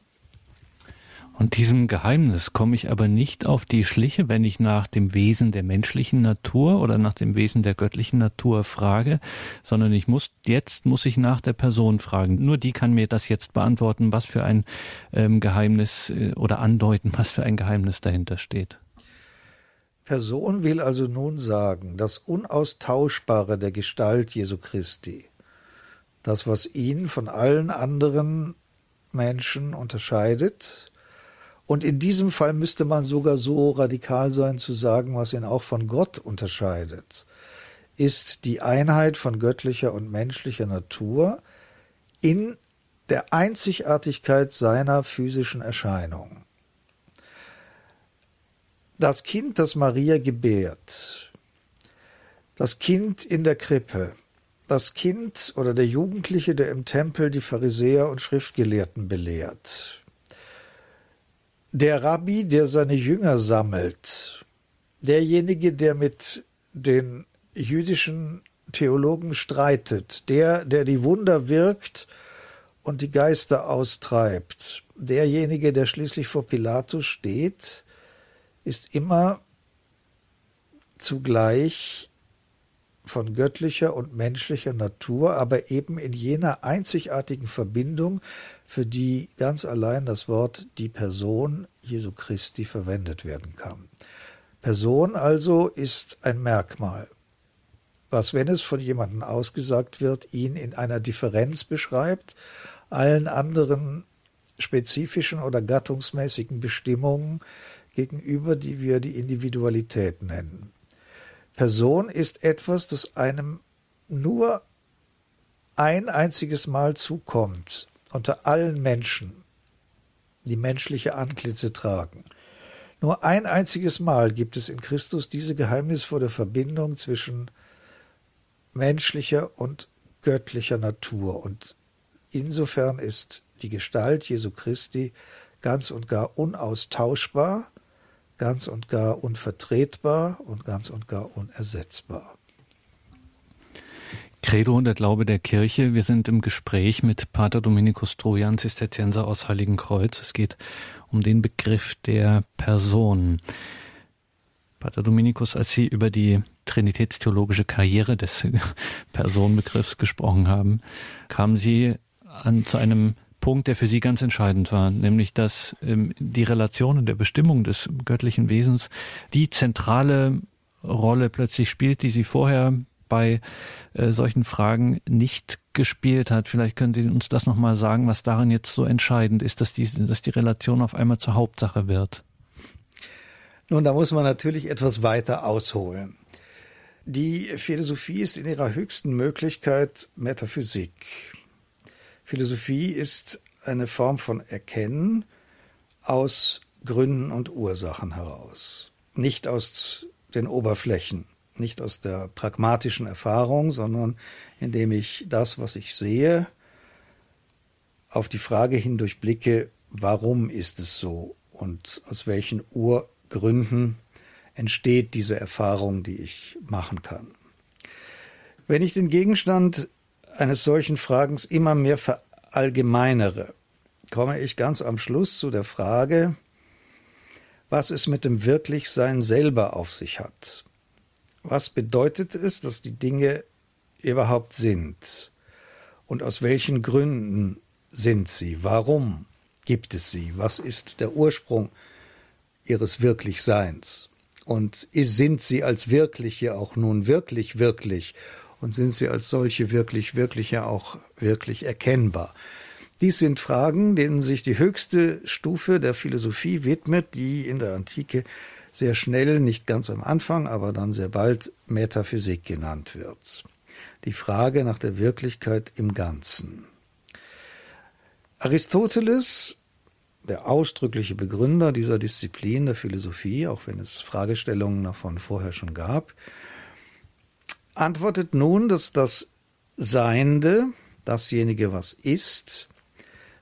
Und diesem Geheimnis komme ich aber nicht auf die Schliche, wenn ich nach dem Wesen der menschlichen Natur oder nach dem Wesen der göttlichen Natur frage, sondern ich muss jetzt muss ich nach der Person fragen. Nur die kann mir das jetzt beantworten, was für ein ähm, Geheimnis äh, oder andeuten, [LAUGHS] was für ein Geheimnis dahinter steht. Person will also nun sagen, das Unaustauschbare der Gestalt Jesu Christi, das, was ihn von allen anderen Menschen unterscheidet, und in diesem Fall müsste man sogar so radikal sein zu sagen, was ihn auch von Gott unterscheidet, ist die Einheit von göttlicher und menschlicher Natur in der Einzigartigkeit seiner physischen Erscheinung. Das Kind, das Maria gebärt, das Kind in der Krippe, das Kind oder der Jugendliche, der im Tempel die Pharisäer und Schriftgelehrten belehrt, der Rabbi, der seine Jünger sammelt, derjenige, der mit den jüdischen Theologen streitet, der, der die Wunder wirkt und die Geister austreibt, derjenige, der schließlich vor Pilatus steht, ist immer zugleich von göttlicher und menschlicher Natur, aber eben in jener einzigartigen Verbindung, für die ganz allein das Wort die Person Jesu Christi verwendet werden kann. Person also ist ein Merkmal, was, wenn es von jemandem ausgesagt wird, ihn in einer Differenz beschreibt, allen anderen spezifischen oder gattungsmäßigen Bestimmungen gegenüber, die wir die Individualität nennen. Person ist etwas, das einem nur ein einziges Mal zukommt, unter allen Menschen, die menschliche Antlitze tragen. Nur ein einziges Mal gibt es in Christus diese geheimnisvolle Verbindung zwischen menschlicher und göttlicher Natur. Und insofern ist die Gestalt Jesu Christi ganz und gar unaustauschbar, ganz und gar unvertretbar und ganz und gar unersetzbar. Credo und der Glaube der Kirche. Wir sind im Gespräch mit Pater Dominikus Trojan, Zisterzienser aus Heiligenkreuz. Es geht um den Begriff der Person. Pater Dominikus, als Sie über die trinitätstheologische Karriere des [LAUGHS] Personenbegriffs gesprochen haben, kamen Sie an, zu einem Punkt, der für Sie ganz entscheidend war, nämlich dass ähm, die Relation und der Bestimmung des göttlichen Wesens die zentrale Rolle plötzlich spielt, die Sie vorher bei äh, solchen Fragen nicht gespielt hat. Vielleicht können Sie uns das nochmal sagen, was daran jetzt so entscheidend ist, dass, die, dass die Relation auf einmal zur Hauptsache wird. Nun, da muss man natürlich etwas weiter ausholen. Die Philosophie ist in ihrer höchsten Möglichkeit Metaphysik. Philosophie ist eine Form von Erkennen aus Gründen und Ursachen heraus, nicht aus den Oberflächen nicht aus der pragmatischen Erfahrung, sondern indem ich das, was ich sehe, auf die Frage hin durchblicke, warum ist es so und aus welchen Urgründen entsteht diese Erfahrung, die ich machen kann. Wenn ich den Gegenstand eines solchen Fragens immer mehr verallgemeinere, komme ich ganz am Schluss zu der Frage, was es mit dem Wirklichsein selber auf sich hat. Was bedeutet es, dass die Dinge überhaupt sind? Und aus welchen Gründen sind sie? Warum gibt es sie? Was ist der Ursprung ihres Wirklichseins? Und sind sie als wirkliche auch nun wirklich wirklich? Und sind sie als solche wirklich wirkliche auch wirklich erkennbar? Dies sind Fragen, denen sich die höchste Stufe der Philosophie widmet, die in der Antike sehr schnell, nicht ganz am Anfang, aber dann sehr bald Metaphysik genannt wird. Die Frage nach der Wirklichkeit im Ganzen. Aristoteles, der ausdrückliche Begründer dieser Disziplin der Philosophie, auch wenn es Fragestellungen davon vorher schon gab, antwortet nun, dass das Seiende, dasjenige, was ist,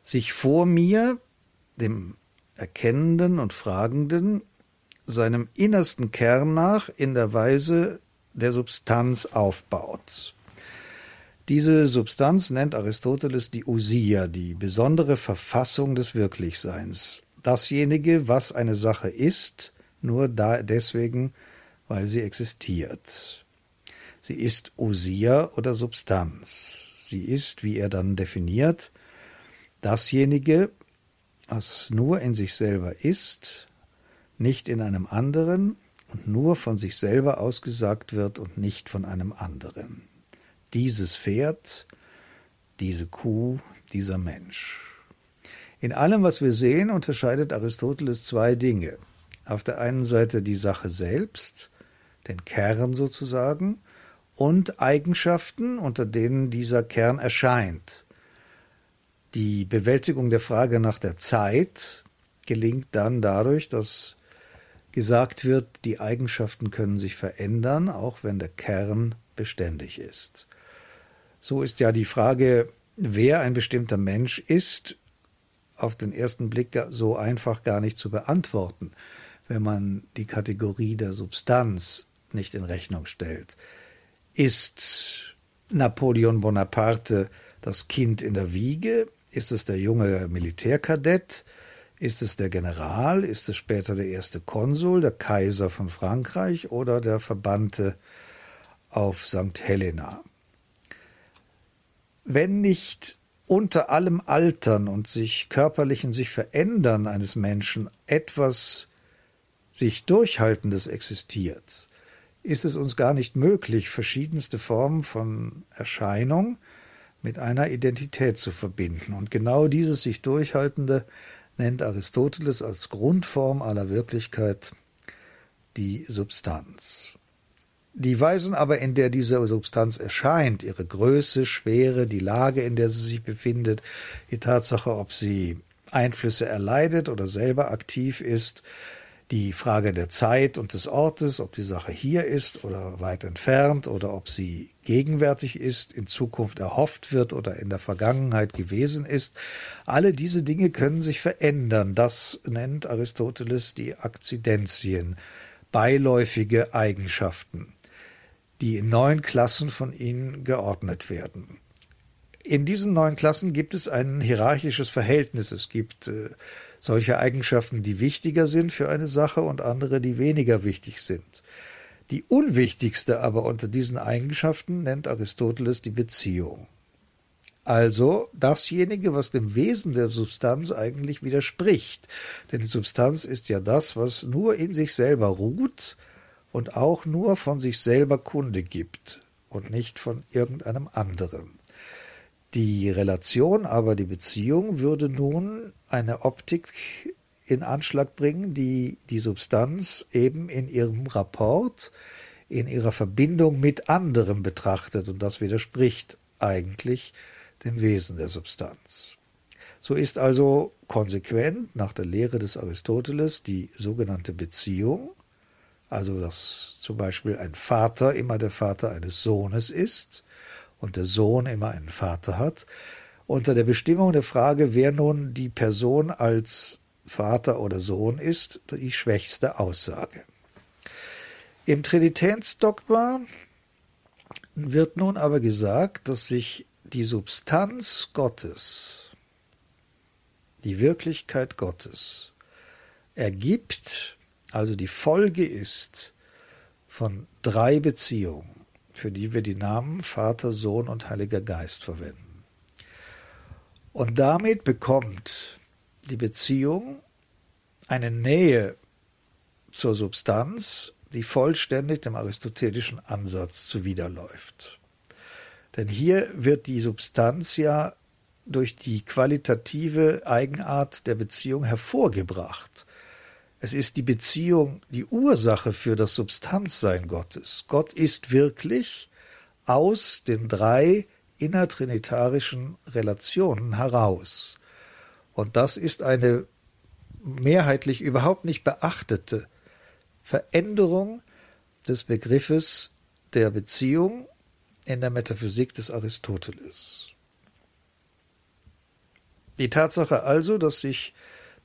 sich vor mir, dem Erkennenden und Fragenden, seinem innersten Kern nach in der Weise der Substanz aufbaut. Diese Substanz nennt Aristoteles die Usia, die besondere Verfassung des Wirklichseins, dasjenige, was eine Sache ist, nur da deswegen, weil sie existiert. Sie ist Usia oder Substanz. Sie ist, wie er dann definiert, dasjenige, was nur in sich selber ist, nicht in einem anderen und nur von sich selber ausgesagt wird und nicht von einem anderen. Dieses Pferd, diese Kuh, dieser Mensch. In allem, was wir sehen, unterscheidet Aristoteles zwei Dinge. Auf der einen Seite die Sache selbst, den Kern sozusagen, und Eigenschaften, unter denen dieser Kern erscheint. Die Bewältigung der Frage nach der Zeit gelingt dann dadurch, dass gesagt wird, die Eigenschaften können sich verändern, auch wenn der Kern beständig ist. So ist ja die Frage, wer ein bestimmter Mensch ist, auf den ersten Blick so einfach gar nicht zu beantworten, wenn man die Kategorie der Substanz nicht in Rechnung stellt. Ist Napoleon Bonaparte das Kind in der Wiege? Ist es der junge Militärkadett? Ist es der General? Ist es später der erste Konsul, der Kaiser von Frankreich oder der Verbannte auf St. Helena? Wenn nicht unter allem Altern und sich körperlichen sich Verändern eines Menschen etwas sich Durchhaltendes existiert, ist es uns gar nicht möglich, verschiedenste Formen von Erscheinung mit einer Identität zu verbinden. Und genau dieses sich Durchhaltende nennt Aristoteles als Grundform aller Wirklichkeit die Substanz. Die Weisen aber, in der diese Substanz erscheint, ihre Größe, Schwere, die Lage, in der sie sich befindet, die Tatsache, ob sie Einflüsse erleidet oder selber aktiv ist, die Frage der Zeit und des Ortes, ob die Sache hier ist oder weit entfernt oder ob sie gegenwärtig ist, in Zukunft erhofft wird oder in der Vergangenheit gewesen ist, alle diese Dinge können sich verändern. Das nennt Aristoteles die Akzidenzien, beiläufige Eigenschaften, die in neun Klassen von ihnen geordnet werden. In diesen neun Klassen gibt es ein hierarchisches Verhältnis. Es gibt äh, solche Eigenschaften, die wichtiger sind für eine Sache und andere, die weniger wichtig sind. Die unwichtigste aber unter diesen Eigenschaften nennt Aristoteles die Beziehung. Also dasjenige, was dem Wesen der Substanz eigentlich widerspricht. Denn die Substanz ist ja das, was nur in sich selber ruht und auch nur von sich selber Kunde gibt und nicht von irgendeinem anderen. Die Relation, aber die Beziehung würde nun eine Optik in Anschlag bringen, die die Substanz eben in ihrem Rapport, in ihrer Verbindung mit anderem betrachtet und das widerspricht eigentlich dem Wesen der Substanz. So ist also konsequent nach der Lehre des Aristoteles die sogenannte Beziehung, also dass zum Beispiel ein Vater immer der Vater eines Sohnes ist, und der Sohn immer einen Vater hat, unter der Bestimmung der Frage, wer nun die Person als Vater oder Sohn ist, die schwächste Aussage. Im Trinitätsdogma wird nun aber gesagt, dass sich die Substanz Gottes, die Wirklichkeit Gottes, ergibt, also die Folge ist von drei Beziehungen für die wir die Namen Vater, Sohn und Heiliger Geist verwenden. Und damit bekommt die Beziehung eine Nähe zur Substanz, die vollständig dem aristotelischen Ansatz zuwiderläuft. Denn hier wird die Substanz ja durch die qualitative Eigenart der Beziehung hervorgebracht. Es ist die Beziehung, die Ursache für das Substanzsein Gottes. Gott ist wirklich aus den drei innertrinitarischen Relationen heraus. Und das ist eine mehrheitlich überhaupt nicht beachtete Veränderung des Begriffes der Beziehung in der Metaphysik des Aristoteles. Die Tatsache also, dass sich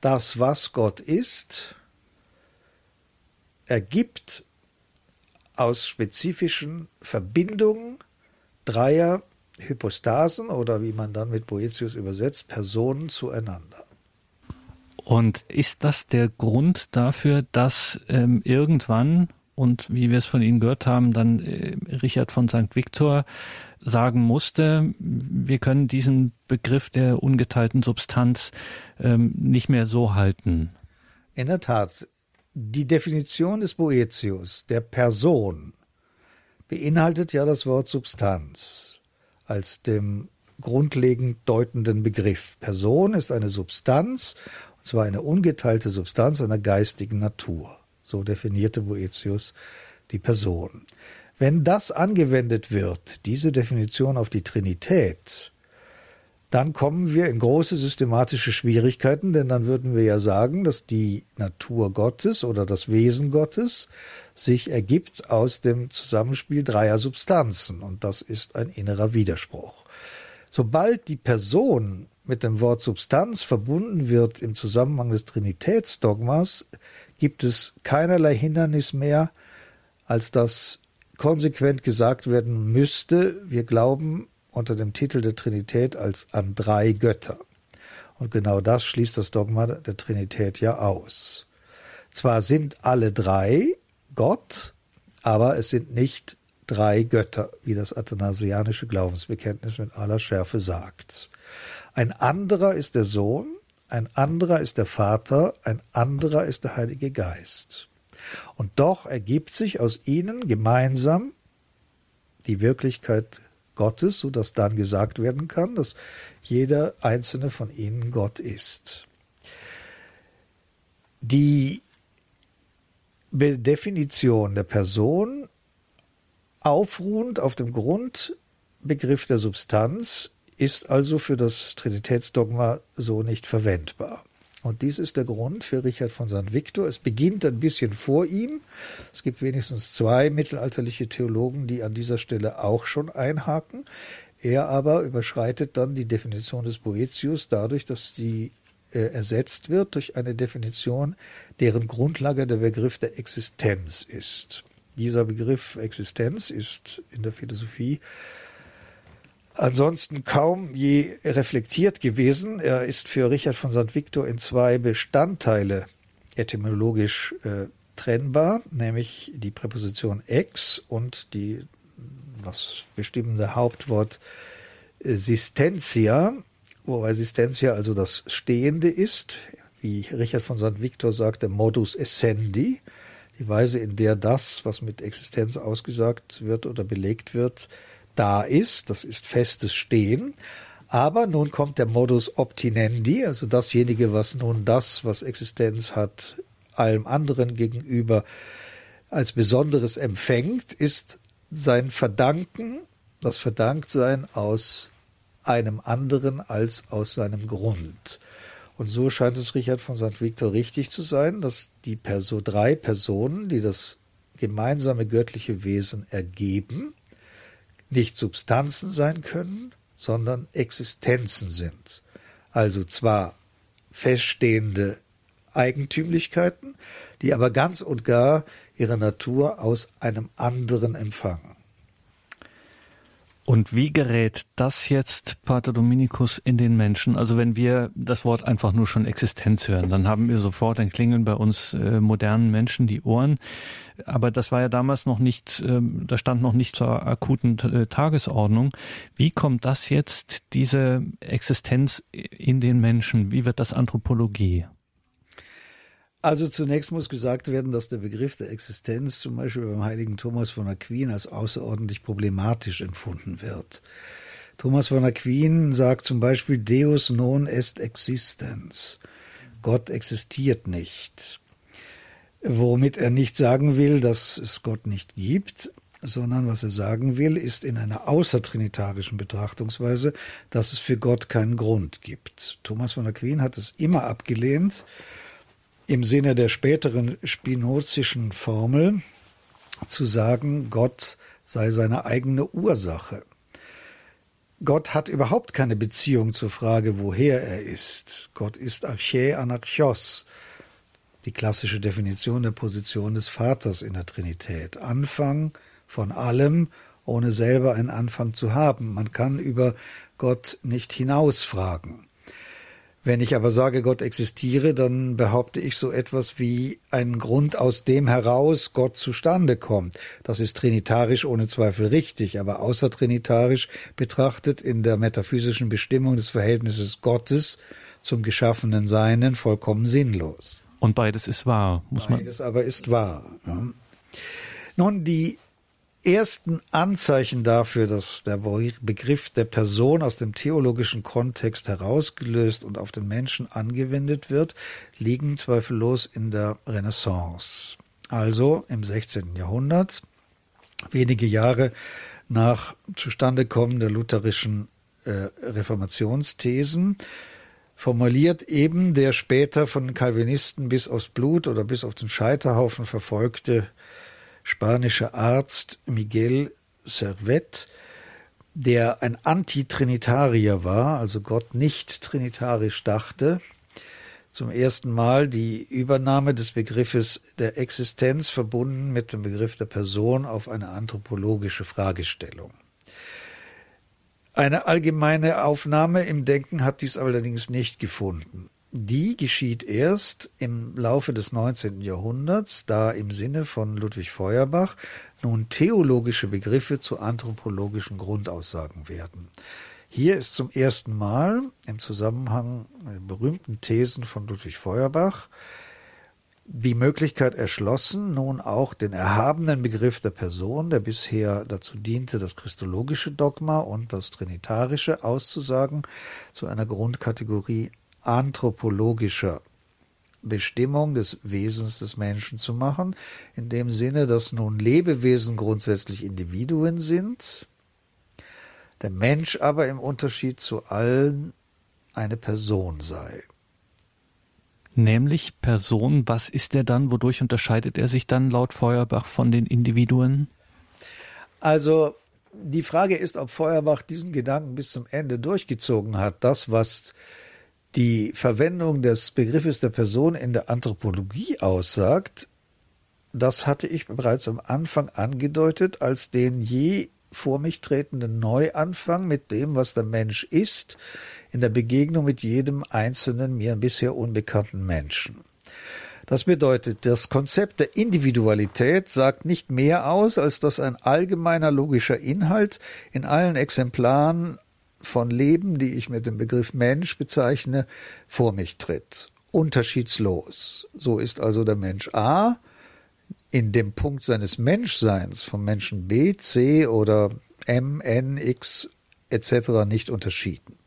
das, was Gott ist, ergibt aus spezifischen Verbindungen dreier Hypostasen oder wie man dann mit Boetius übersetzt, Personen zueinander. Und ist das der Grund dafür, dass ähm, irgendwann und wie wir es von Ihnen gehört haben, dann äh, Richard von St. Victor sagen musste, wir können diesen Begriff der ungeteilten Substanz ähm, nicht mehr so halten. In der Tat, die Definition des Boetius der Person beinhaltet ja das Wort Substanz als dem grundlegend deutenden Begriff. Person ist eine Substanz, und zwar eine ungeteilte Substanz einer geistigen Natur. So definierte Boetius die Person. Wenn das angewendet wird, diese Definition auf die Trinität, dann kommen wir in große systematische Schwierigkeiten, denn dann würden wir ja sagen, dass die Natur Gottes oder das Wesen Gottes sich ergibt aus dem Zusammenspiel dreier Substanzen, und das ist ein innerer Widerspruch. Sobald die Person mit dem Wort Substanz verbunden wird im Zusammenhang des Trinitätsdogmas, gibt es keinerlei Hindernis mehr, als dass konsequent gesagt werden müsste, wir glauben unter dem Titel der Trinität als an drei Götter. Und genau das schließt das Dogma der Trinität ja aus. Zwar sind alle drei Gott, aber es sind nicht drei Götter, wie das athanasianische Glaubensbekenntnis mit aller Schärfe sagt. Ein anderer ist der Sohn, ein anderer ist der Vater, ein anderer ist der Heilige Geist. Und doch ergibt sich aus ihnen gemeinsam die Wirklichkeit Gottes, so dass dann gesagt werden kann, dass jeder einzelne von ihnen Gott ist. Die Definition der Person aufruhend auf dem Grundbegriff der Substanz ist also für das Trinitätsdogma so nicht verwendbar. Und dies ist der Grund für Richard von St. Victor. Es beginnt ein bisschen vor ihm. Es gibt wenigstens zwei mittelalterliche Theologen, die an dieser Stelle auch schon einhaken. Er aber überschreitet dann die Definition des Boetius dadurch, dass sie äh, ersetzt wird durch eine Definition, deren Grundlage der Begriff der Existenz ist. Dieser Begriff Existenz ist in der Philosophie ansonsten kaum je reflektiert gewesen. Er ist für Richard von St. Victor in zwei Bestandteile etymologisch äh, trennbar, nämlich die Präposition ex und die das bestimmende Hauptwort äh, Sistentia, wobei Sistentia also das Stehende ist, wie Richard von St. Victor sagte, modus essendi, die Weise, in der das, was mit Existenz ausgesagt wird oder belegt wird, da ist, das ist festes Stehen. Aber nun kommt der Modus obtinendi, also dasjenige, was nun das, was Existenz hat, allem anderen gegenüber als Besonderes empfängt, ist sein Verdanken, das Verdanktsein aus einem anderen als aus seinem Grund. Und so scheint es Richard von St. Victor richtig zu sein, dass die Perso drei Personen, die das gemeinsame göttliche Wesen ergeben, nicht Substanzen sein können, sondern Existenzen sind. Also zwar feststehende Eigentümlichkeiten, die aber ganz und gar ihre Natur aus einem anderen empfangen. Und wie gerät das jetzt, Pater Dominikus, in den Menschen? Also wenn wir das Wort einfach nur schon Existenz hören, dann haben wir sofort ein Klingeln bei uns äh, modernen Menschen die Ohren. Aber das war ja damals noch nicht, äh, da stand noch nicht zur akuten äh, Tagesordnung. Wie kommt das jetzt, diese Existenz in den Menschen? Wie wird das Anthropologie? Also zunächst muss gesagt werden, dass der Begriff der Existenz zum Beispiel beim heiligen Thomas von Aquin als außerordentlich problematisch empfunden wird. Thomas von Aquin sagt zum Beispiel Deus non est existens. Gott existiert nicht. Womit er nicht sagen will, dass es Gott nicht gibt, sondern was er sagen will, ist in einer außertrinitarischen Betrachtungsweise, dass es für Gott keinen Grund gibt. Thomas von Aquin hat es immer abgelehnt, im Sinne der späteren spinozischen Formel zu sagen, Gott sei seine eigene Ursache. Gott hat überhaupt keine Beziehung zur Frage, woher er ist. Gott ist Archä Anarchos, die klassische Definition der Position des Vaters in der Trinität. Anfang von allem, ohne selber einen Anfang zu haben. Man kann über Gott nicht hinausfragen. Wenn ich aber sage, Gott existiere, dann behaupte ich so etwas wie einen Grund, aus dem heraus Gott zustande kommt. Das ist trinitarisch ohne Zweifel richtig, aber außertrinitarisch betrachtet in der metaphysischen Bestimmung des Verhältnisses Gottes zum geschaffenen Seinen vollkommen sinnlos. Und beides ist wahr, muss man. Beides aber ist wahr. Ja. Nun, die ersten Anzeichen dafür, dass der Begriff der Person aus dem theologischen Kontext herausgelöst und auf den Menschen angewendet wird, liegen zweifellos in der Renaissance. Also im 16. Jahrhundert, wenige Jahre nach Zustandekommen der lutherischen äh, Reformationsthesen, formuliert eben der später von Calvinisten bis aufs Blut oder bis auf den Scheiterhaufen verfolgte spanische Arzt Miguel Servet, der ein Antitrinitarier war, also Gott nicht trinitarisch dachte, zum ersten Mal die Übernahme des Begriffes der Existenz verbunden mit dem Begriff der Person auf eine anthropologische Fragestellung. Eine allgemeine Aufnahme im Denken hat dies allerdings nicht gefunden. Die geschieht erst im Laufe des 19. Jahrhunderts, da im Sinne von Ludwig Feuerbach nun theologische Begriffe zu anthropologischen Grundaussagen werden. Hier ist zum ersten Mal im Zusammenhang mit berühmten Thesen von Ludwig Feuerbach die Möglichkeit erschlossen, nun auch den erhabenen Begriff der Person, der bisher dazu diente, das christologische Dogma und das trinitarische auszusagen, zu einer Grundkategorie anthropologischer Bestimmung des Wesens des Menschen zu machen, in dem Sinne, dass nun Lebewesen grundsätzlich Individuen sind, der Mensch aber im Unterschied zu allen eine Person sei. Nämlich Person, was ist er dann? Wodurch unterscheidet er sich dann laut Feuerbach von den Individuen? Also die Frage ist, ob Feuerbach diesen Gedanken bis zum Ende durchgezogen hat. Das, was die Verwendung des Begriffes der Person in der Anthropologie aussagt, das hatte ich bereits am Anfang angedeutet als den je vor mich tretenden Neuanfang mit dem, was der Mensch ist, in der Begegnung mit jedem einzelnen mir bisher unbekannten Menschen. Das bedeutet, das Konzept der Individualität sagt nicht mehr aus, als dass ein allgemeiner logischer Inhalt in allen Exemplaren von Leben, die ich mit dem Begriff Mensch bezeichne, vor mich tritt. Unterschiedslos. So ist also der Mensch A in dem Punkt seines Menschseins vom Menschen B, C oder M, N, X etc. nicht unterschieden.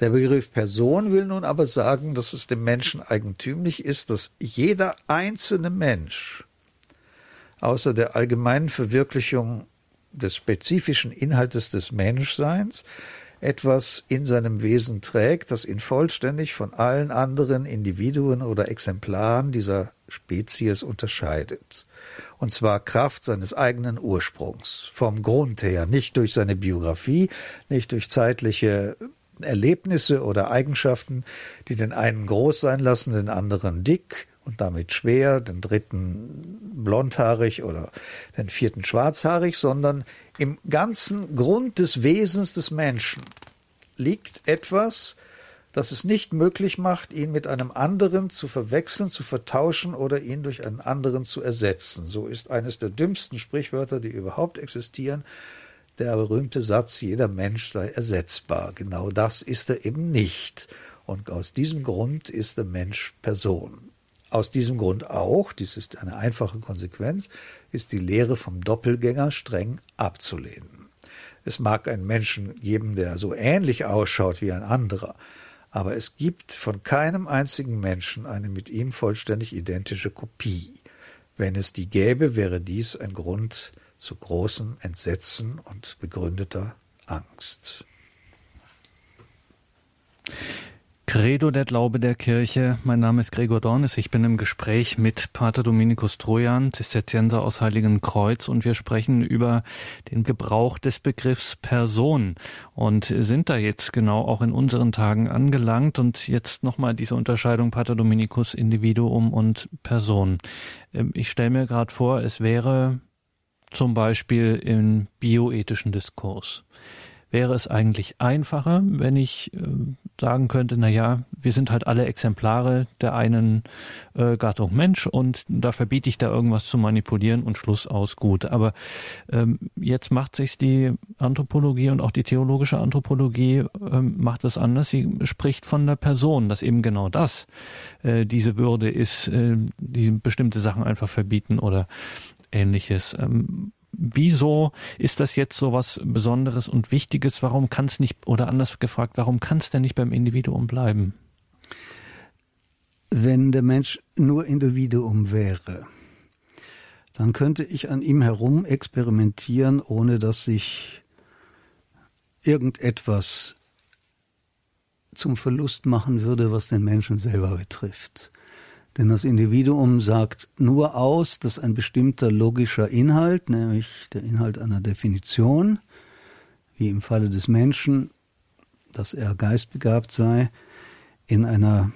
Der Begriff Person will nun aber sagen, dass es dem Menschen eigentümlich ist, dass jeder einzelne Mensch außer der allgemeinen Verwirklichung des spezifischen Inhaltes des Menschseins etwas in seinem Wesen trägt, das ihn vollständig von allen anderen Individuen oder Exemplaren dieser Spezies unterscheidet. Und zwar Kraft seines eigenen Ursprungs, vom Grund her, nicht durch seine Biografie, nicht durch zeitliche Erlebnisse oder Eigenschaften, die den einen groß sein lassen, den anderen dick und damit schwer, den dritten blondhaarig oder den vierten schwarzhaarig, sondern im ganzen Grund des Wesens des Menschen liegt etwas, das es nicht möglich macht, ihn mit einem anderen zu verwechseln, zu vertauschen oder ihn durch einen anderen zu ersetzen. So ist eines der dümmsten Sprichwörter, die überhaupt existieren, der berühmte Satz, jeder Mensch sei ersetzbar. Genau das ist er eben nicht. Und aus diesem Grund ist der Mensch Person. Aus diesem Grund auch, dies ist eine einfache Konsequenz, ist die Lehre vom Doppelgänger streng abzulehnen. Es mag einen Menschen geben, der so ähnlich ausschaut wie ein anderer, aber es gibt von keinem einzigen Menschen eine mit ihm vollständig identische Kopie. Wenn es die gäbe, wäre dies ein Grund zu großem Entsetzen und begründeter Angst. Credo der Glaube der Kirche. Mein Name ist Gregor Dornis. Ich bin im Gespräch mit Pater Dominikus Trojan, Zisterzienser aus Heiligen Kreuz und wir sprechen über den Gebrauch des Begriffs Person und sind da jetzt genau auch in unseren Tagen angelangt und jetzt nochmal diese Unterscheidung Pater Dominikus Individuum und Person. Ähm, ich stelle mir gerade vor, es wäre zum Beispiel im bioethischen Diskurs wäre es eigentlich einfacher, wenn ich äh, sagen könnte, na ja, wir sind halt alle Exemplare der einen äh, Gattung Mensch und da verbiete ich da irgendwas zu manipulieren und Schluss aus gut. Aber ähm, jetzt macht sich die Anthropologie und auch die theologische Anthropologie ähm, macht es anders. Sie spricht von der Person, dass eben genau das äh, diese Würde ist, äh, die bestimmte Sachen einfach verbieten oder ähnliches. Ähm, wieso ist das jetzt so was Besonderes und Wichtiges? Warum kann es nicht, oder anders gefragt, warum kann es denn nicht beim Individuum bleiben? Wenn der Mensch nur Individuum wäre, dann könnte ich an ihm herum experimentieren, ohne dass sich irgendetwas zum Verlust machen würde, was den Menschen selber betrifft. Denn das Individuum sagt nur aus, dass ein bestimmter logischer Inhalt, nämlich der Inhalt einer Definition, wie im Falle des Menschen, dass er geistbegabt sei, in einer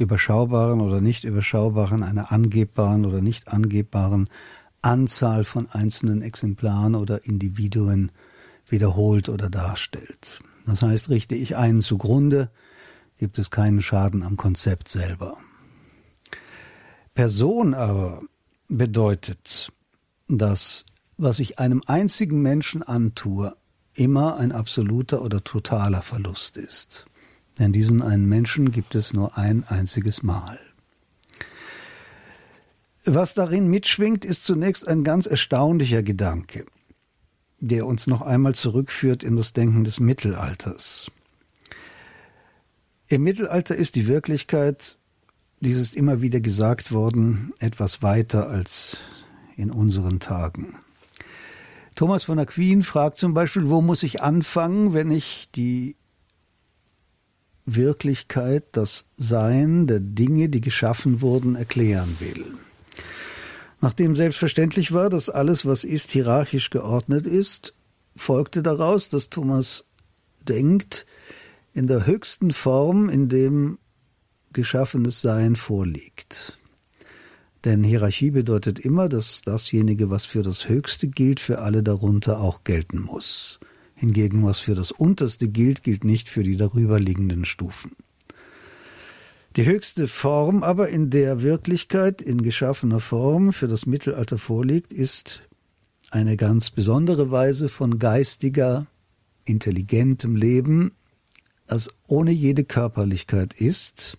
überschaubaren oder nicht überschaubaren, einer angebbaren oder nicht angebbaren Anzahl von einzelnen Exemplaren oder Individuen wiederholt oder darstellt. Das heißt, richte ich einen zugrunde, gibt es keinen Schaden am Konzept selber. Person aber bedeutet, dass was ich einem einzigen Menschen antue, immer ein absoluter oder totaler Verlust ist. Denn diesen einen Menschen gibt es nur ein einziges Mal. Was darin mitschwingt, ist zunächst ein ganz erstaunlicher Gedanke, der uns noch einmal zurückführt in das Denken des Mittelalters. Im Mittelalter ist die Wirklichkeit dies ist immer wieder gesagt worden, etwas weiter als in unseren Tagen. Thomas von Aquin fragt zum Beispiel, wo muss ich anfangen, wenn ich die Wirklichkeit, das Sein der Dinge, die geschaffen wurden, erklären will. Nachdem selbstverständlich war, dass alles, was ist, hierarchisch geordnet ist, folgte daraus, dass Thomas denkt, in der höchsten Form, in dem geschaffenes Sein vorliegt. Denn Hierarchie bedeutet immer, dass dasjenige, was für das Höchste gilt, für alle darunter auch gelten muss. Hingegen, was für das Unterste gilt, gilt nicht für die darüberliegenden Stufen. Die höchste Form aber, in der Wirklichkeit in geschaffener Form für das Mittelalter vorliegt, ist eine ganz besondere Weise von geistiger, intelligentem Leben, das ohne jede Körperlichkeit ist,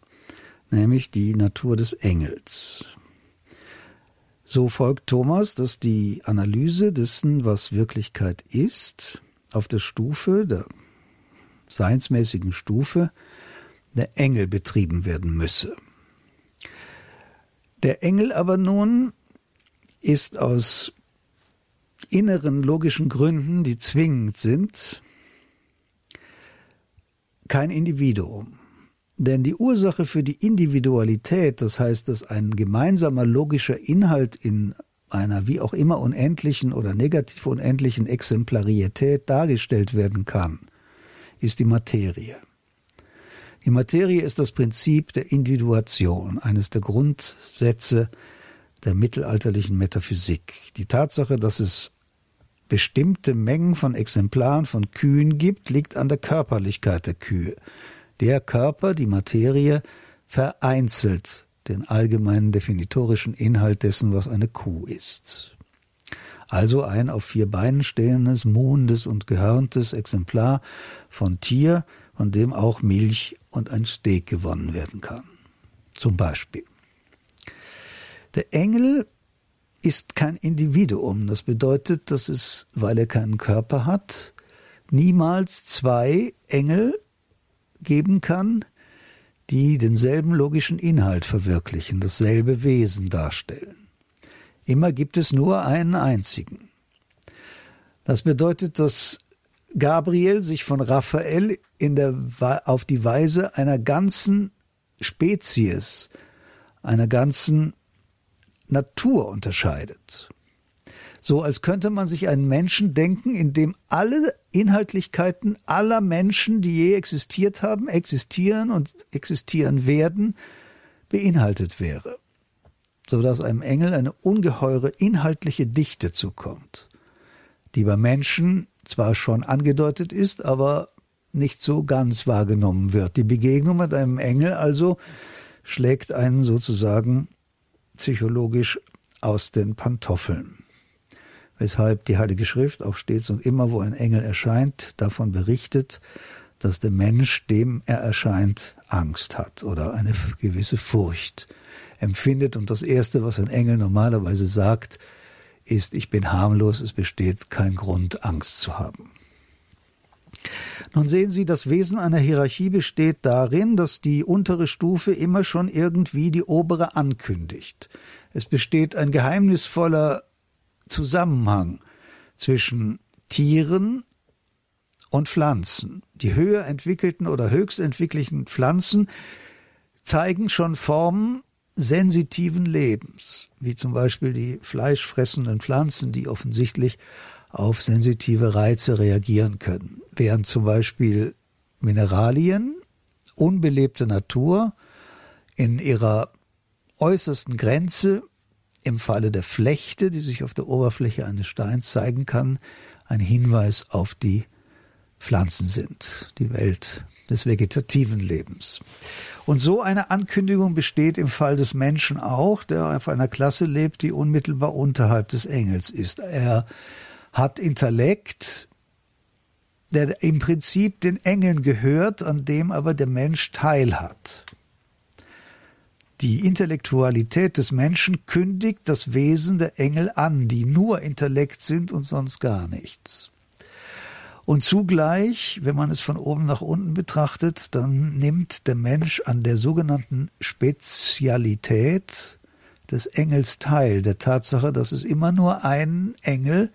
nämlich die Natur des Engels. So folgt Thomas, dass die Analyse dessen, was Wirklichkeit ist, auf der Stufe, der seinsmäßigen Stufe, der Engel betrieben werden müsse. Der Engel aber nun ist aus inneren logischen Gründen, die zwingend sind, kein Individuum. Denn die Ursache für die Individualität, das heißt, dass ein gemeinsamer logischer Inhalt in einer wie auch immer unendlichen oder negativ unendlichen Exemplarität dargestellt werden kann, ist die Materie. Die Materie ist das Prinzip der Individuation, eines der Grundsätze der mittelalterlichen Metaphysik. Die Tatsache, dass es bestimmte Mengen von Exemplaren von Kühen gibt, liegt an der Körperlichkeit der Kühe der Körper, die Materie, vereinzelt den allgemeinen definitorischen Inhalt dessen, was eine Kuh ist. Also ein auf vier Beinen stehendes, muhendes und gehörntes Exemplar von Tier, von dem auch Milch und ein Steak gewonnen werden kann. Zum Beispiel. Der Engel ist kein Individuum. Das bedeutet, dass es, weil er keinen Körper hat, niemals zwei Engel geben kann, die denselben logischen Inhalt verwirklichen, dasselbe Wesen darstellen. Immer gibt es nur einen einzigen. Das bedeutet, dass Gabriel sich von Raphael in der, auf die Weise einer ganzen Spezies, einer ganzen Natur unterscheidet so als könnte man sich einen Menschen denken, in dem alle Inhaltlichkeiten aller Menschen, die je existiert haben, existieren und existieren werden, beinhaltet wäre, so dass einem Engel eine ungeheure inhaltliche Dichte zukommt. die bei Menschen zwar schon angedeutet ist, aber nicht so ganz wahrgenommen wird. Die Begegnung mit einem Engel also schlägt einen sozusagen psychologisch aus den Pantoffeln. Weshalb die Heilige Schrift auch stets und immer, wo ein Engel erscheint, davon berichtet, dass der Mensch, dem er erscheint, Angst hat oder eine gewisse Furcht empfindet. Und das Erste, was ein Engel normalerweise sagt, ist, ich bin harmlos, es besteht kein Grund, Angst zu haben. Nun sehen Sie, das Wesen einer Hierarchie besteht darin, dass die untere Stufe immer schon irgendwie die obere ankündigt. Es besteht ein geheimnisvoller Zusammenhang zwischen Tieren und Pflanzen. Die höher entwickelten oder höchst entwickelten Pflanzen zeigen schon Formen sensitiven Lebens, wie zum Beispiel die fleischfressenden Pflanzen, die offensichtlich auf sensitive Reize reagieren können, während zum Beispiel Mineralien, unbelebte Natur in ihrer äußersten Grenze im Falle der Flechte, die sich auf der Oberfläche eines Steins zeigen kann, ein Hinweis auf die Pflanzen sind, die Welt des vegetativen Lebens. Und so eine Ankündigung besteht im Fall des Menschen auch, der auf einer Klasse lebt, die unmittelbar unterhalb des Engels ist. Er hat Intellekt, der im Prinzip den Engeln gehört, an dem aber der Mensch teilhat. Die Intellektualität des Menschen kündigt das Wesen der Engel an, die nur Intellekt sind und sonst gar nichts. Und zugleich, wenn man es von oben nach unten betrachtet, dann nimmt der Mensch an der sogenannten Spezialität des Engels teil, der Tatsache, dass es immer nur einen Engel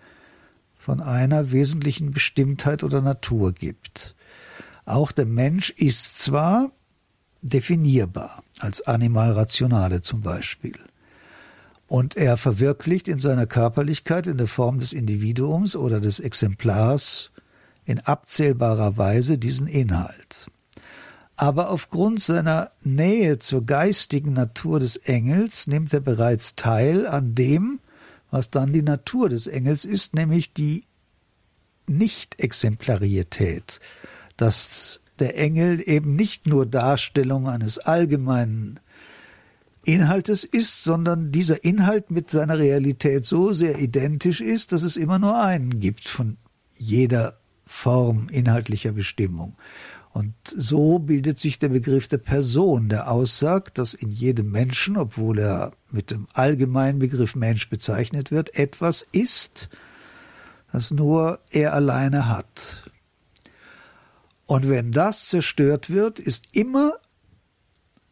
von einer wesentlichen Bestimmtheit oder Natur gibt. Auch der Mensch ist zwar definierbar, als Animal Rationale zum Beispiel. Und er verwirklicht in seiner Körperlichkeit in der Form des Individuums oder des Exemplars in abzählbarer Weise diesen Inhalt. Aber aufgrund seiner Nähe zur geistigen Natur des Engels nimmt er bereits teil an dem, was dann die Natur des Engels ist, nämlich die Nicht-Exemplarität, dass der Engel eben nicht nur Darstellung eines allgemeinen Inhaltes ist, sondern dieser Inhalt mit seiner Realität so sehr identisch ist, dass es immer nur einen gibt von jeder Form inhaltlicher Bestimmung. Und so bildet sich der Begriff der Person, der aussagt, dass in jedem Menschen, obwohl er mit dem allgemeinen Begriff Mensch bezeichnet wird, etwas ist, das nur er alleine hat. Und wenn das zerstört wird, ist immer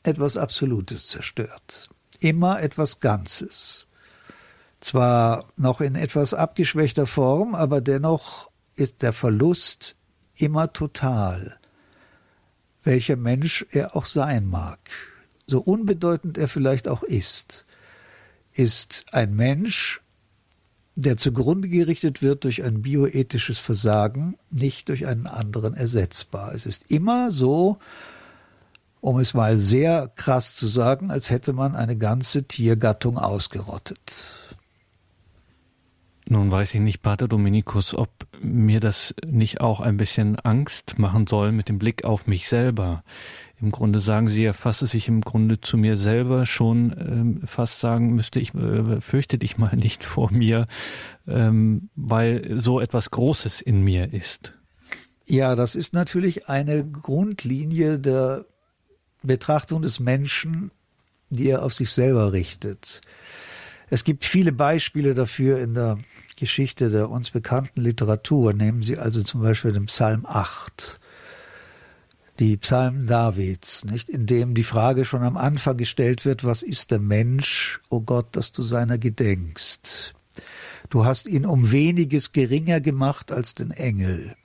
etwas Absolutes zerstört. Immer etwas Ganzes. Zwar noch in etwas abgeschwächter Form, aber dennoch ist der Verlust immer total, welcher Mensch er auch sein mag. So unbedeutend er vielleicht auch ist, ist ein Mensch der zugrunde gerichtet wird durch ein bioethisches Versagen, nicht durch einen anderen ersetzbar. Es ist immer so, um es mal sehr krass zu sagen, als hätte man eine ganze Tiergattung ausgerottet. Nun weiß ich nicht, Pater Dominikus, ob mir das nicht auch ein bisschen Angst machen soll mit dem Blick auf mich selber. Im Grunde sagen Sie ja fast, dass ich im Grunde zu mir selber schon ähm, fast sagen müsste, ich äh, fürchte dich mal nicht vor mir, ähm, weil so etwas Großes in mir ist. Ja, das ist natürlich eine Grundlinie der Betrachtung des Menschen, die er auf sich selber richtet. Es gibt viele Beispiele dafür in der Geschichte der uns bekannten Literatur. Nehmen Sie also zum Beispiel den Psalm 8 die Psalmen Davids, nicht, in dem die Frage schon am Anfang gestellt wird, was ist der Mensch, o oh Gott, dass du seiner gedenkst? Du hast ihn um weniges geringer gemacht als den Engel.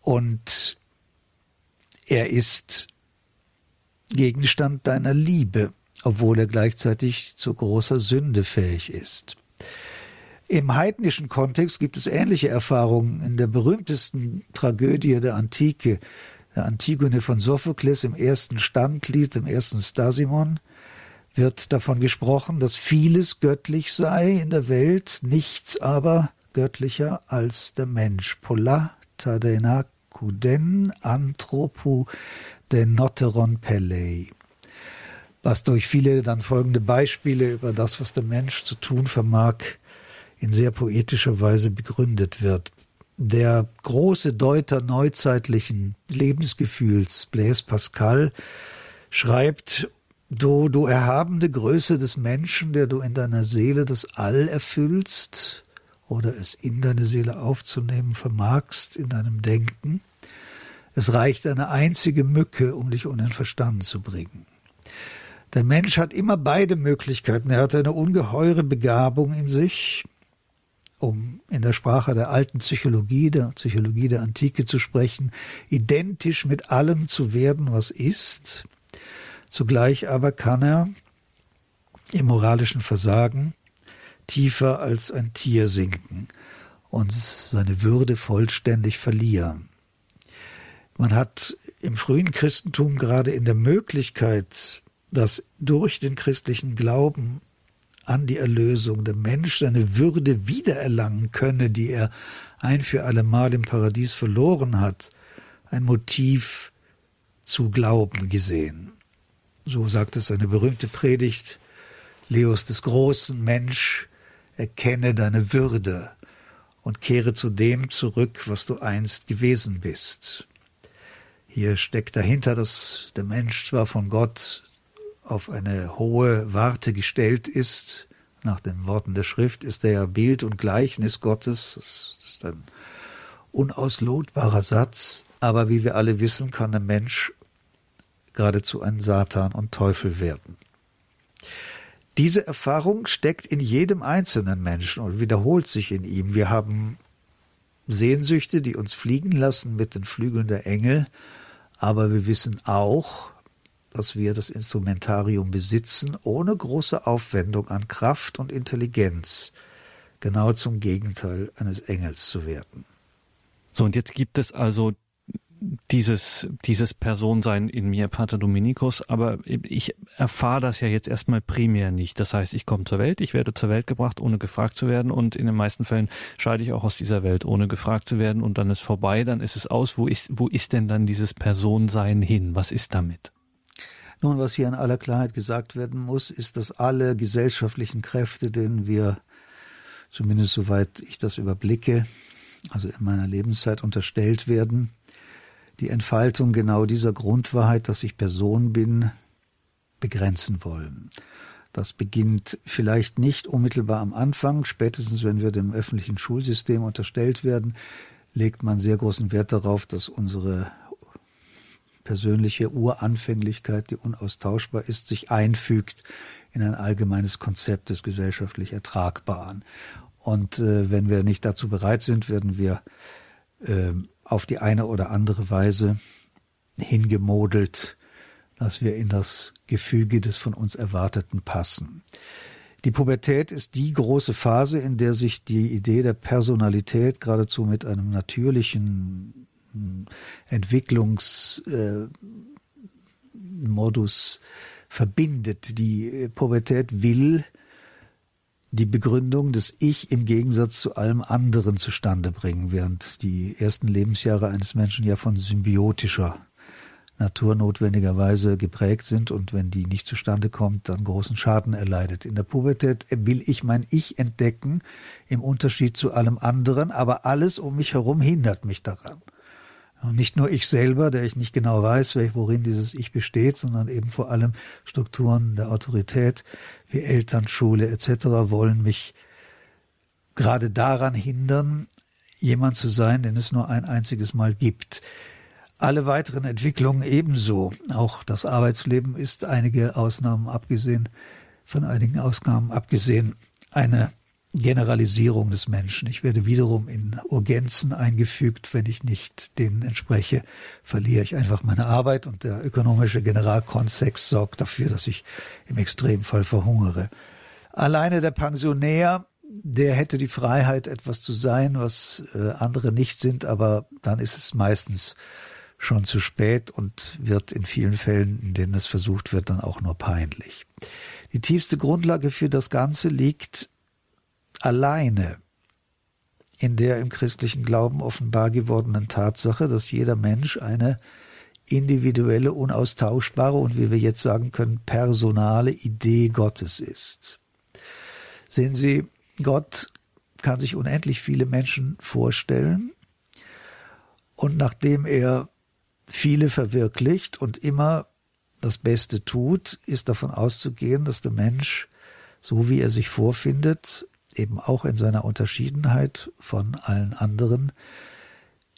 Und er ist Gegenstand deiner Liebe, obwohl er gleichzeitig zu großer Sünde fähig ist. Im heidnischen Kontext gibt es ähnliche Erfahrungen in der berühmtesten Tragödie der Antike, Antigone von Sophokles im ersten Standglied, im ersten Stasimon, wird davon gesprochen, dass vieles göttlich sei in der Welt, nichts aber göttlicher als der Mensch. Pola tadenakuden anthropu denoteron pelei. Was durch viele dann folgende Beispiele über das, was der Mensch zu tun vermag, in sehr poetischer Weise begründet wird. Der große Deuter neuzeitlichen Lebensgefühls, Blaise Pascal, schreibt Du, du erhabene Größe des Menschen, der du in deiner Seele das All erfüllst oder es in deine Seele aufzunehmen vermagst in deinem Denken, es reicht eine einzige Mücke, um dich unter den Verstand zu bringen. Der Mensch hat immer beide Möglichkeiten. Er hat eine ungeheure Begabung in sich, um in der Sprache der alten Psychologie, der Psychologie der Antike zu sprechen, identisch mit allem zu werden, was ist, Zugleich aber kann er im moralischen Versagen tiefer als ein Tier sinken und seine Würde vollständig verlieren. Man hat im frühen Christentum gerade in der Möglichkeit, dass durch den christlichen Glauben an die Erlösung der Mensch seine Würde wiedererlangen könne, die er ein für allemal im Paradies verloren hat, ein Motiv zu glauben gesehen so sagt es eine berühmte Predigt Leos des Großen, Mensch, erkenne deine Würde und kehre zu dem zurück, was du einst gewesen bist. Hier steckt dahinter, dass der Mensch zwar von Gott auf eine hohe Warte gestellt ist, nach den Worten der Schrift ist er ja Bild und Gleichnis Gottes, das ist ein unauslotbarer Satz, aber wie wir alle wissen, kann der Mensch geradezu ein Satan und Teufel werden. Diese Erfahrung steckt in jedem einzelnen Menschen und wiederholt sich in ihm. Wir haben Sehnsüchte, die uns fliegen lassen mit den Flügeln der Engel, aber wir wissen auch, dass wir das Instrumentarium besitzen, ohne große Aufwendung an Kraft und Intelligenz, genau zum Gegenteil eines Engels zu werden. So, und jetzt gibt es also dieses, dieses Personsein in mir, Pater Dominikus, aber ich erfahre das ja jetzt erstmal primär nicht. Das heißt, ich komme zur Welt, ich werde zur Welt gebracht, ohne gefragt zu werden und in den meisten Fällen scheide ich auch aus dieser Welt, ohne gefragt zu werden und dann ist vorbei, dann ist es aus. Wo ist, wo ist denn dann dieses Personsein hin? Was ist damit? Nun, was hier in aller Klarheit gesagt werden muss, ist, dass alle gesellschaftlichen Kräfte, denen wir, zumindest soweit ich das überblicke, also in meiner Lebenszeit unterstellt werden, die Entfaltung genau dieser Grundwahrheit, dass ich Person bin, begrenzen wollen. Das beginnt vielleicht nicht unmittelbar am Anfang, spätestens wenn wir dem öffentlichen Schulsystem unterstellt werden, legt man sehr großen Wert darauf, dass unsere persönliche Uranfänglichkeit, die unaustauschbar ist, sich einfügt in ein allgemeines Konzept des gesellschaftlich Ertragbaren. Und äh, wenn wir nicht dazu bereit sind, werden wir äh, auf die eine oder andere Weise hingemodelt, dass wir in das Gefüge des von uns Erwarteten passen. Die Pubertät ist die große Phase, in der sich die Idee der Personalität geradezu mit einem natürlichen Entwicklungsmodus verbindet. Die Pubertät will die Begründung des Ich im Gegensatz zu allem anderen zustande bringen, während die ersten Lebensjahre eines Menschen ja von symbiotischer Natur notwendigerweise geprägt sind und wenn die nicht zustande kommt, dann großen Schaden erleidet. In der Pubertät will ich mein Ich entdecken, im Unterschied zu allem anderen, aber alles um mich herum hindert mich daran. Und nicht nur ich selber, der ich nicht genau weiß, worin dieses Ich besteht, sondern eben vor allem Strukturen der Autorität wie Eltern, Schule etc. wollen mich gerade daran hindern, jemand zu sein, den es nur ein einziges Mal gibt. Alle weiteren Entwicklungen ebenso. Auch das Arbeitsleben ist einige Ausnahmen abgesehen, von einigen Ausnahmen abgesehen, eine Generalisierung des Menschen. Ich werde wiederum in Urgenzen eingefügt. Wenn ich nicht denen entspreche, verliere ich einfach meine Arbeit und der ökonomische Generalkontext sorgt dafür, dass ich im Extremfall verhungere. Alleine der Pensionär, der hätte die Freiheit, etwas zu sein, was äh, andere nicht sind, aber dann ist es meistens schon zu spät und wird in vielen Fällen, in denen es versucht wird, dann auch nur peinlich. Die tiefste Grundlage für das Ganze liegt alleine in der im christlichen Glauben offenbar gewordenen Tatsache, dass jeder Mensch eine individuelle, unaustauschbare und wie wir jetzt sagen können, personale Idee Gottes ist. Sehen Sie, Gott kann sich unendlich viele Menschen vorstellen und nachdem er viele verwirklicht und immer das Beste tut, ist davon auszugehen, dass der Mensch, so wie er sich vorfindet, eben auch in seiner Unterschiedenheit von allen anderen,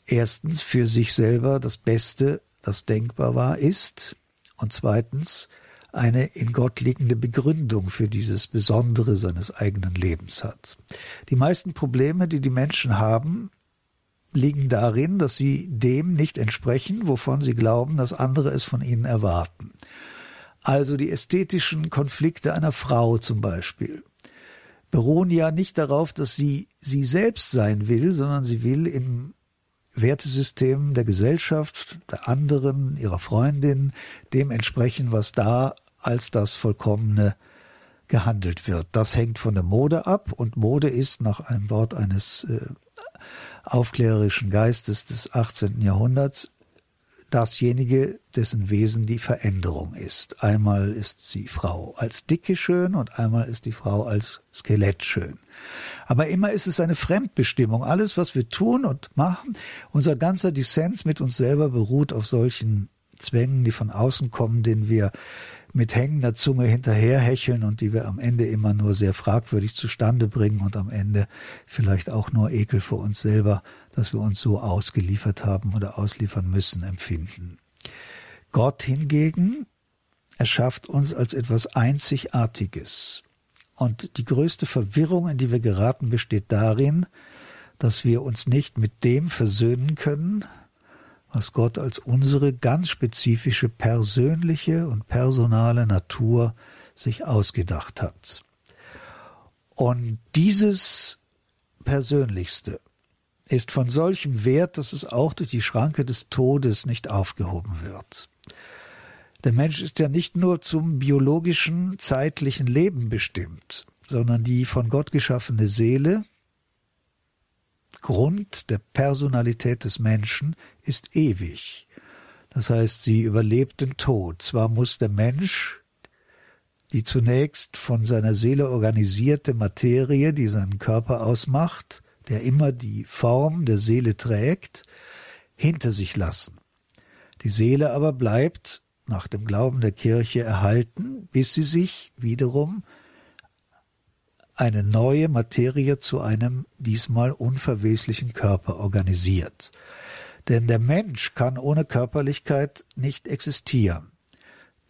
erstens für sich selber das Beste, das denkbar war, ist und zweitens eine in Gott liegende Begründung für dieses Besondere seines eigenen Lebens hat. Die meisten Probleme, die die Menschen haben, liegen darin, dass sie dem nicht entsprechen, wovon sie glauben, dass andere es von ihnen erwarten. Also die ästhetischen Konflikte einer Frau zum Beispiel beruhen ja nicht darauf, dass sie sie selbst sein will, sondern sie will im Wertesystem der Gesellschaft, der anderen, ihrer Freundin, dem entsprechen, was da als das Vollkommene gehandelt wird. Das hängt von der Mode ab und Mode ist nach einem Wort eines äh, aufklärerischen Geistes des 18. Jahrhunderts dasjenige, dessen Wesen die Veränderung ist. Einmal ist sie Frau als Dicke schön und einmal ist die Frau als Skelett schön. Aber immer ist es eine Fremdbestimmung. Alles, was wir tun und machen, unser ganzer Dissens mit uns selber beruht auf solchen Zwängen, die von außen kommen, denen wir mit hängender Zunge hinterherhecheln und die wir am Ende immer nur sehr fragwürdig zustande bringen und am Ende vielleicht auch nur Ekel vor uns selber, dass wir uns so ausgeliefert haben oder ausliefern müssen, empfinden. Gott hingegen erschafft uns als etwas Einzigartiges. Und die größte Verwirrung, in die wir geraten, besteht darin, dass wir uns nicht mit dem versöhnen können, was Gott als unsere ganz spezifische persönliche und personale Natur sich ausgedacht hat. Und dieses Persönlichste ist von solchem Wert, dass es auch durch die Schranke des Todes nicht aufgehoben wird. Der Mensch ist ja nicht nur zum biologischen, zeitlichen Leben bestimmt, sondern die von Gott geschaffene Seele Grund der Personalität des Menschen ist ewig. Das heißt, sie überlebt den Tod. Zwar muss der Mensch die zunächst von seiner Seele organisierte Materie, die seinen Körper ausmacht, der immer die Form der Seele trägt, hinter sich lassen. Die Seele aber bleibt nach dem Glauben der Kirche erhalten, bis sie sich wiederum eine neue Materie zu einem diesmal unverweslichen Körper organisiert. Denn der Mensch kann ohne Körperlichkeit nicht existieren.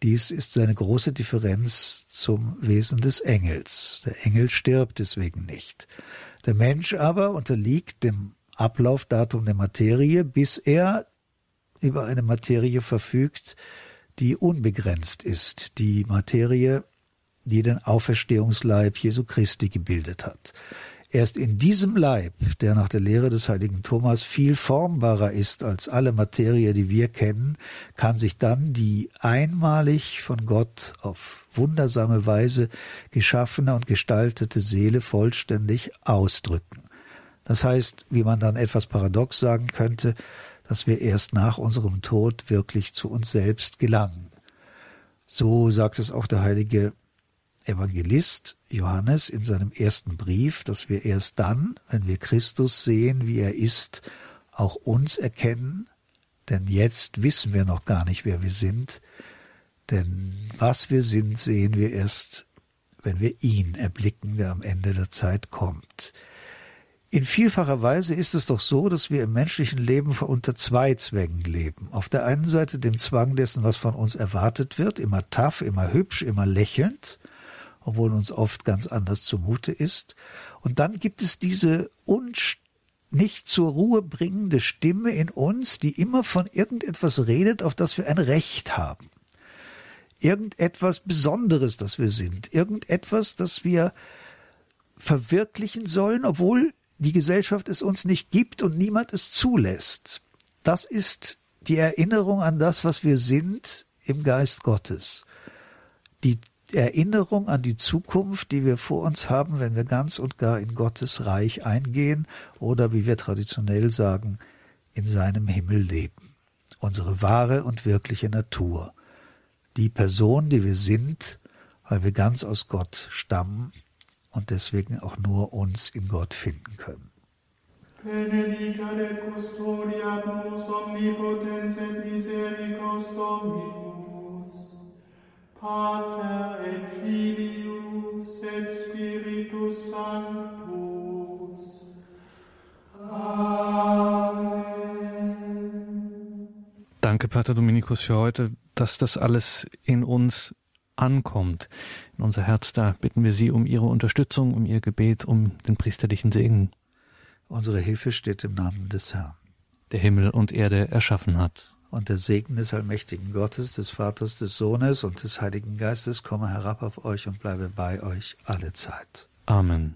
Dies ist seine große Differenz zum Wesen des Engels. Der Engel stirbt deswegen nicht. Der Mensch aber unterliegt dem Ablaufdatum der Materie, bis er über eine Materie verfügt, die unbegrenzt ist, die Materie die den Auferstehungsleib Jesu Christi gebildet hat. Erst in diesem Leib, der nach der Lehre des heiligen Thomas viel formbarer ist als alle Materie, die wir kennen, kann sich dann die einmalig von Gott auf wundersame Weise geschaffene und gestaltete Seele vollständig ausdrücken. Das heißt, wie man dann etwas paradox sagen könnte, dass wir erst nach unserem Tod wirklich zu uns selbst gelangen. So sagt es auch der heilige Evangelist Johannes in seinem ersten Brief, dass wir erst dann, wenn wir Christus sehen, wie er ist, auch uns erkennen, denn jetzt wissen wir noch gar nicht, wer wir sind, denn was wir sind, sehen wir erst, wenn wir ihn erblicken, der am Ende der Zeit kommt. In vielfacher Weise ist es doch so, dass wir im menschlichen Leben unter zwei Zwängen leben. Auf der einen Seite dem Zwang dessen, was von uns erwartet wird, immer tough, immer hübsch, immer lächelnd, obwohl uns oft ganz anders zumute ist. Und dann gibt es diese nicht zur Ruhe bringende Stimme in uns, die immer von irgendetwas redet, auf das wir ein Recht haben. Irgendetwas Besonderes, das wir sind. Irgendetwas, das wir verwirklichen sollen, obwohl die Gesellschaft es uns nicht gibt und niemand es zulässt. Das ist die Erinnerung an das, was wir sind im Geist Gottes. Die Erinnerung an die Zukunft, die wir vor uns haben, wenn wir ganz und gar in Gottes Reich eingehen oder, wie wir traditionell sagen, in seinem Himmel leben. Unsere wahre und wirkliche Natur. Die Person, die wir sind, weil wir ganz aus Gott stammen und deswegen auch nur uns in Gott finden können. Benedicere custodia omnipotens et misericors Dominus, Pater et Filius et Spiritus Sanctus. Amen. Danke, Pater Dominikus, für heute, dass das alles in uns ankommt, in unser Herz. Da bitten wir Sie um Ihre Unterstützung, um Ihr Gebet, um den priesterlichen Segen. Unsere Hilfe steht im Namen des Herrn, der Himmel und Erde erschaffen hat. Und der Segen des allmächtigen Gottes, des Vaters, des Sohnes und des Heiligen Geistes komme herab auf euch und bleibe bei euch alle Zeit. Amen.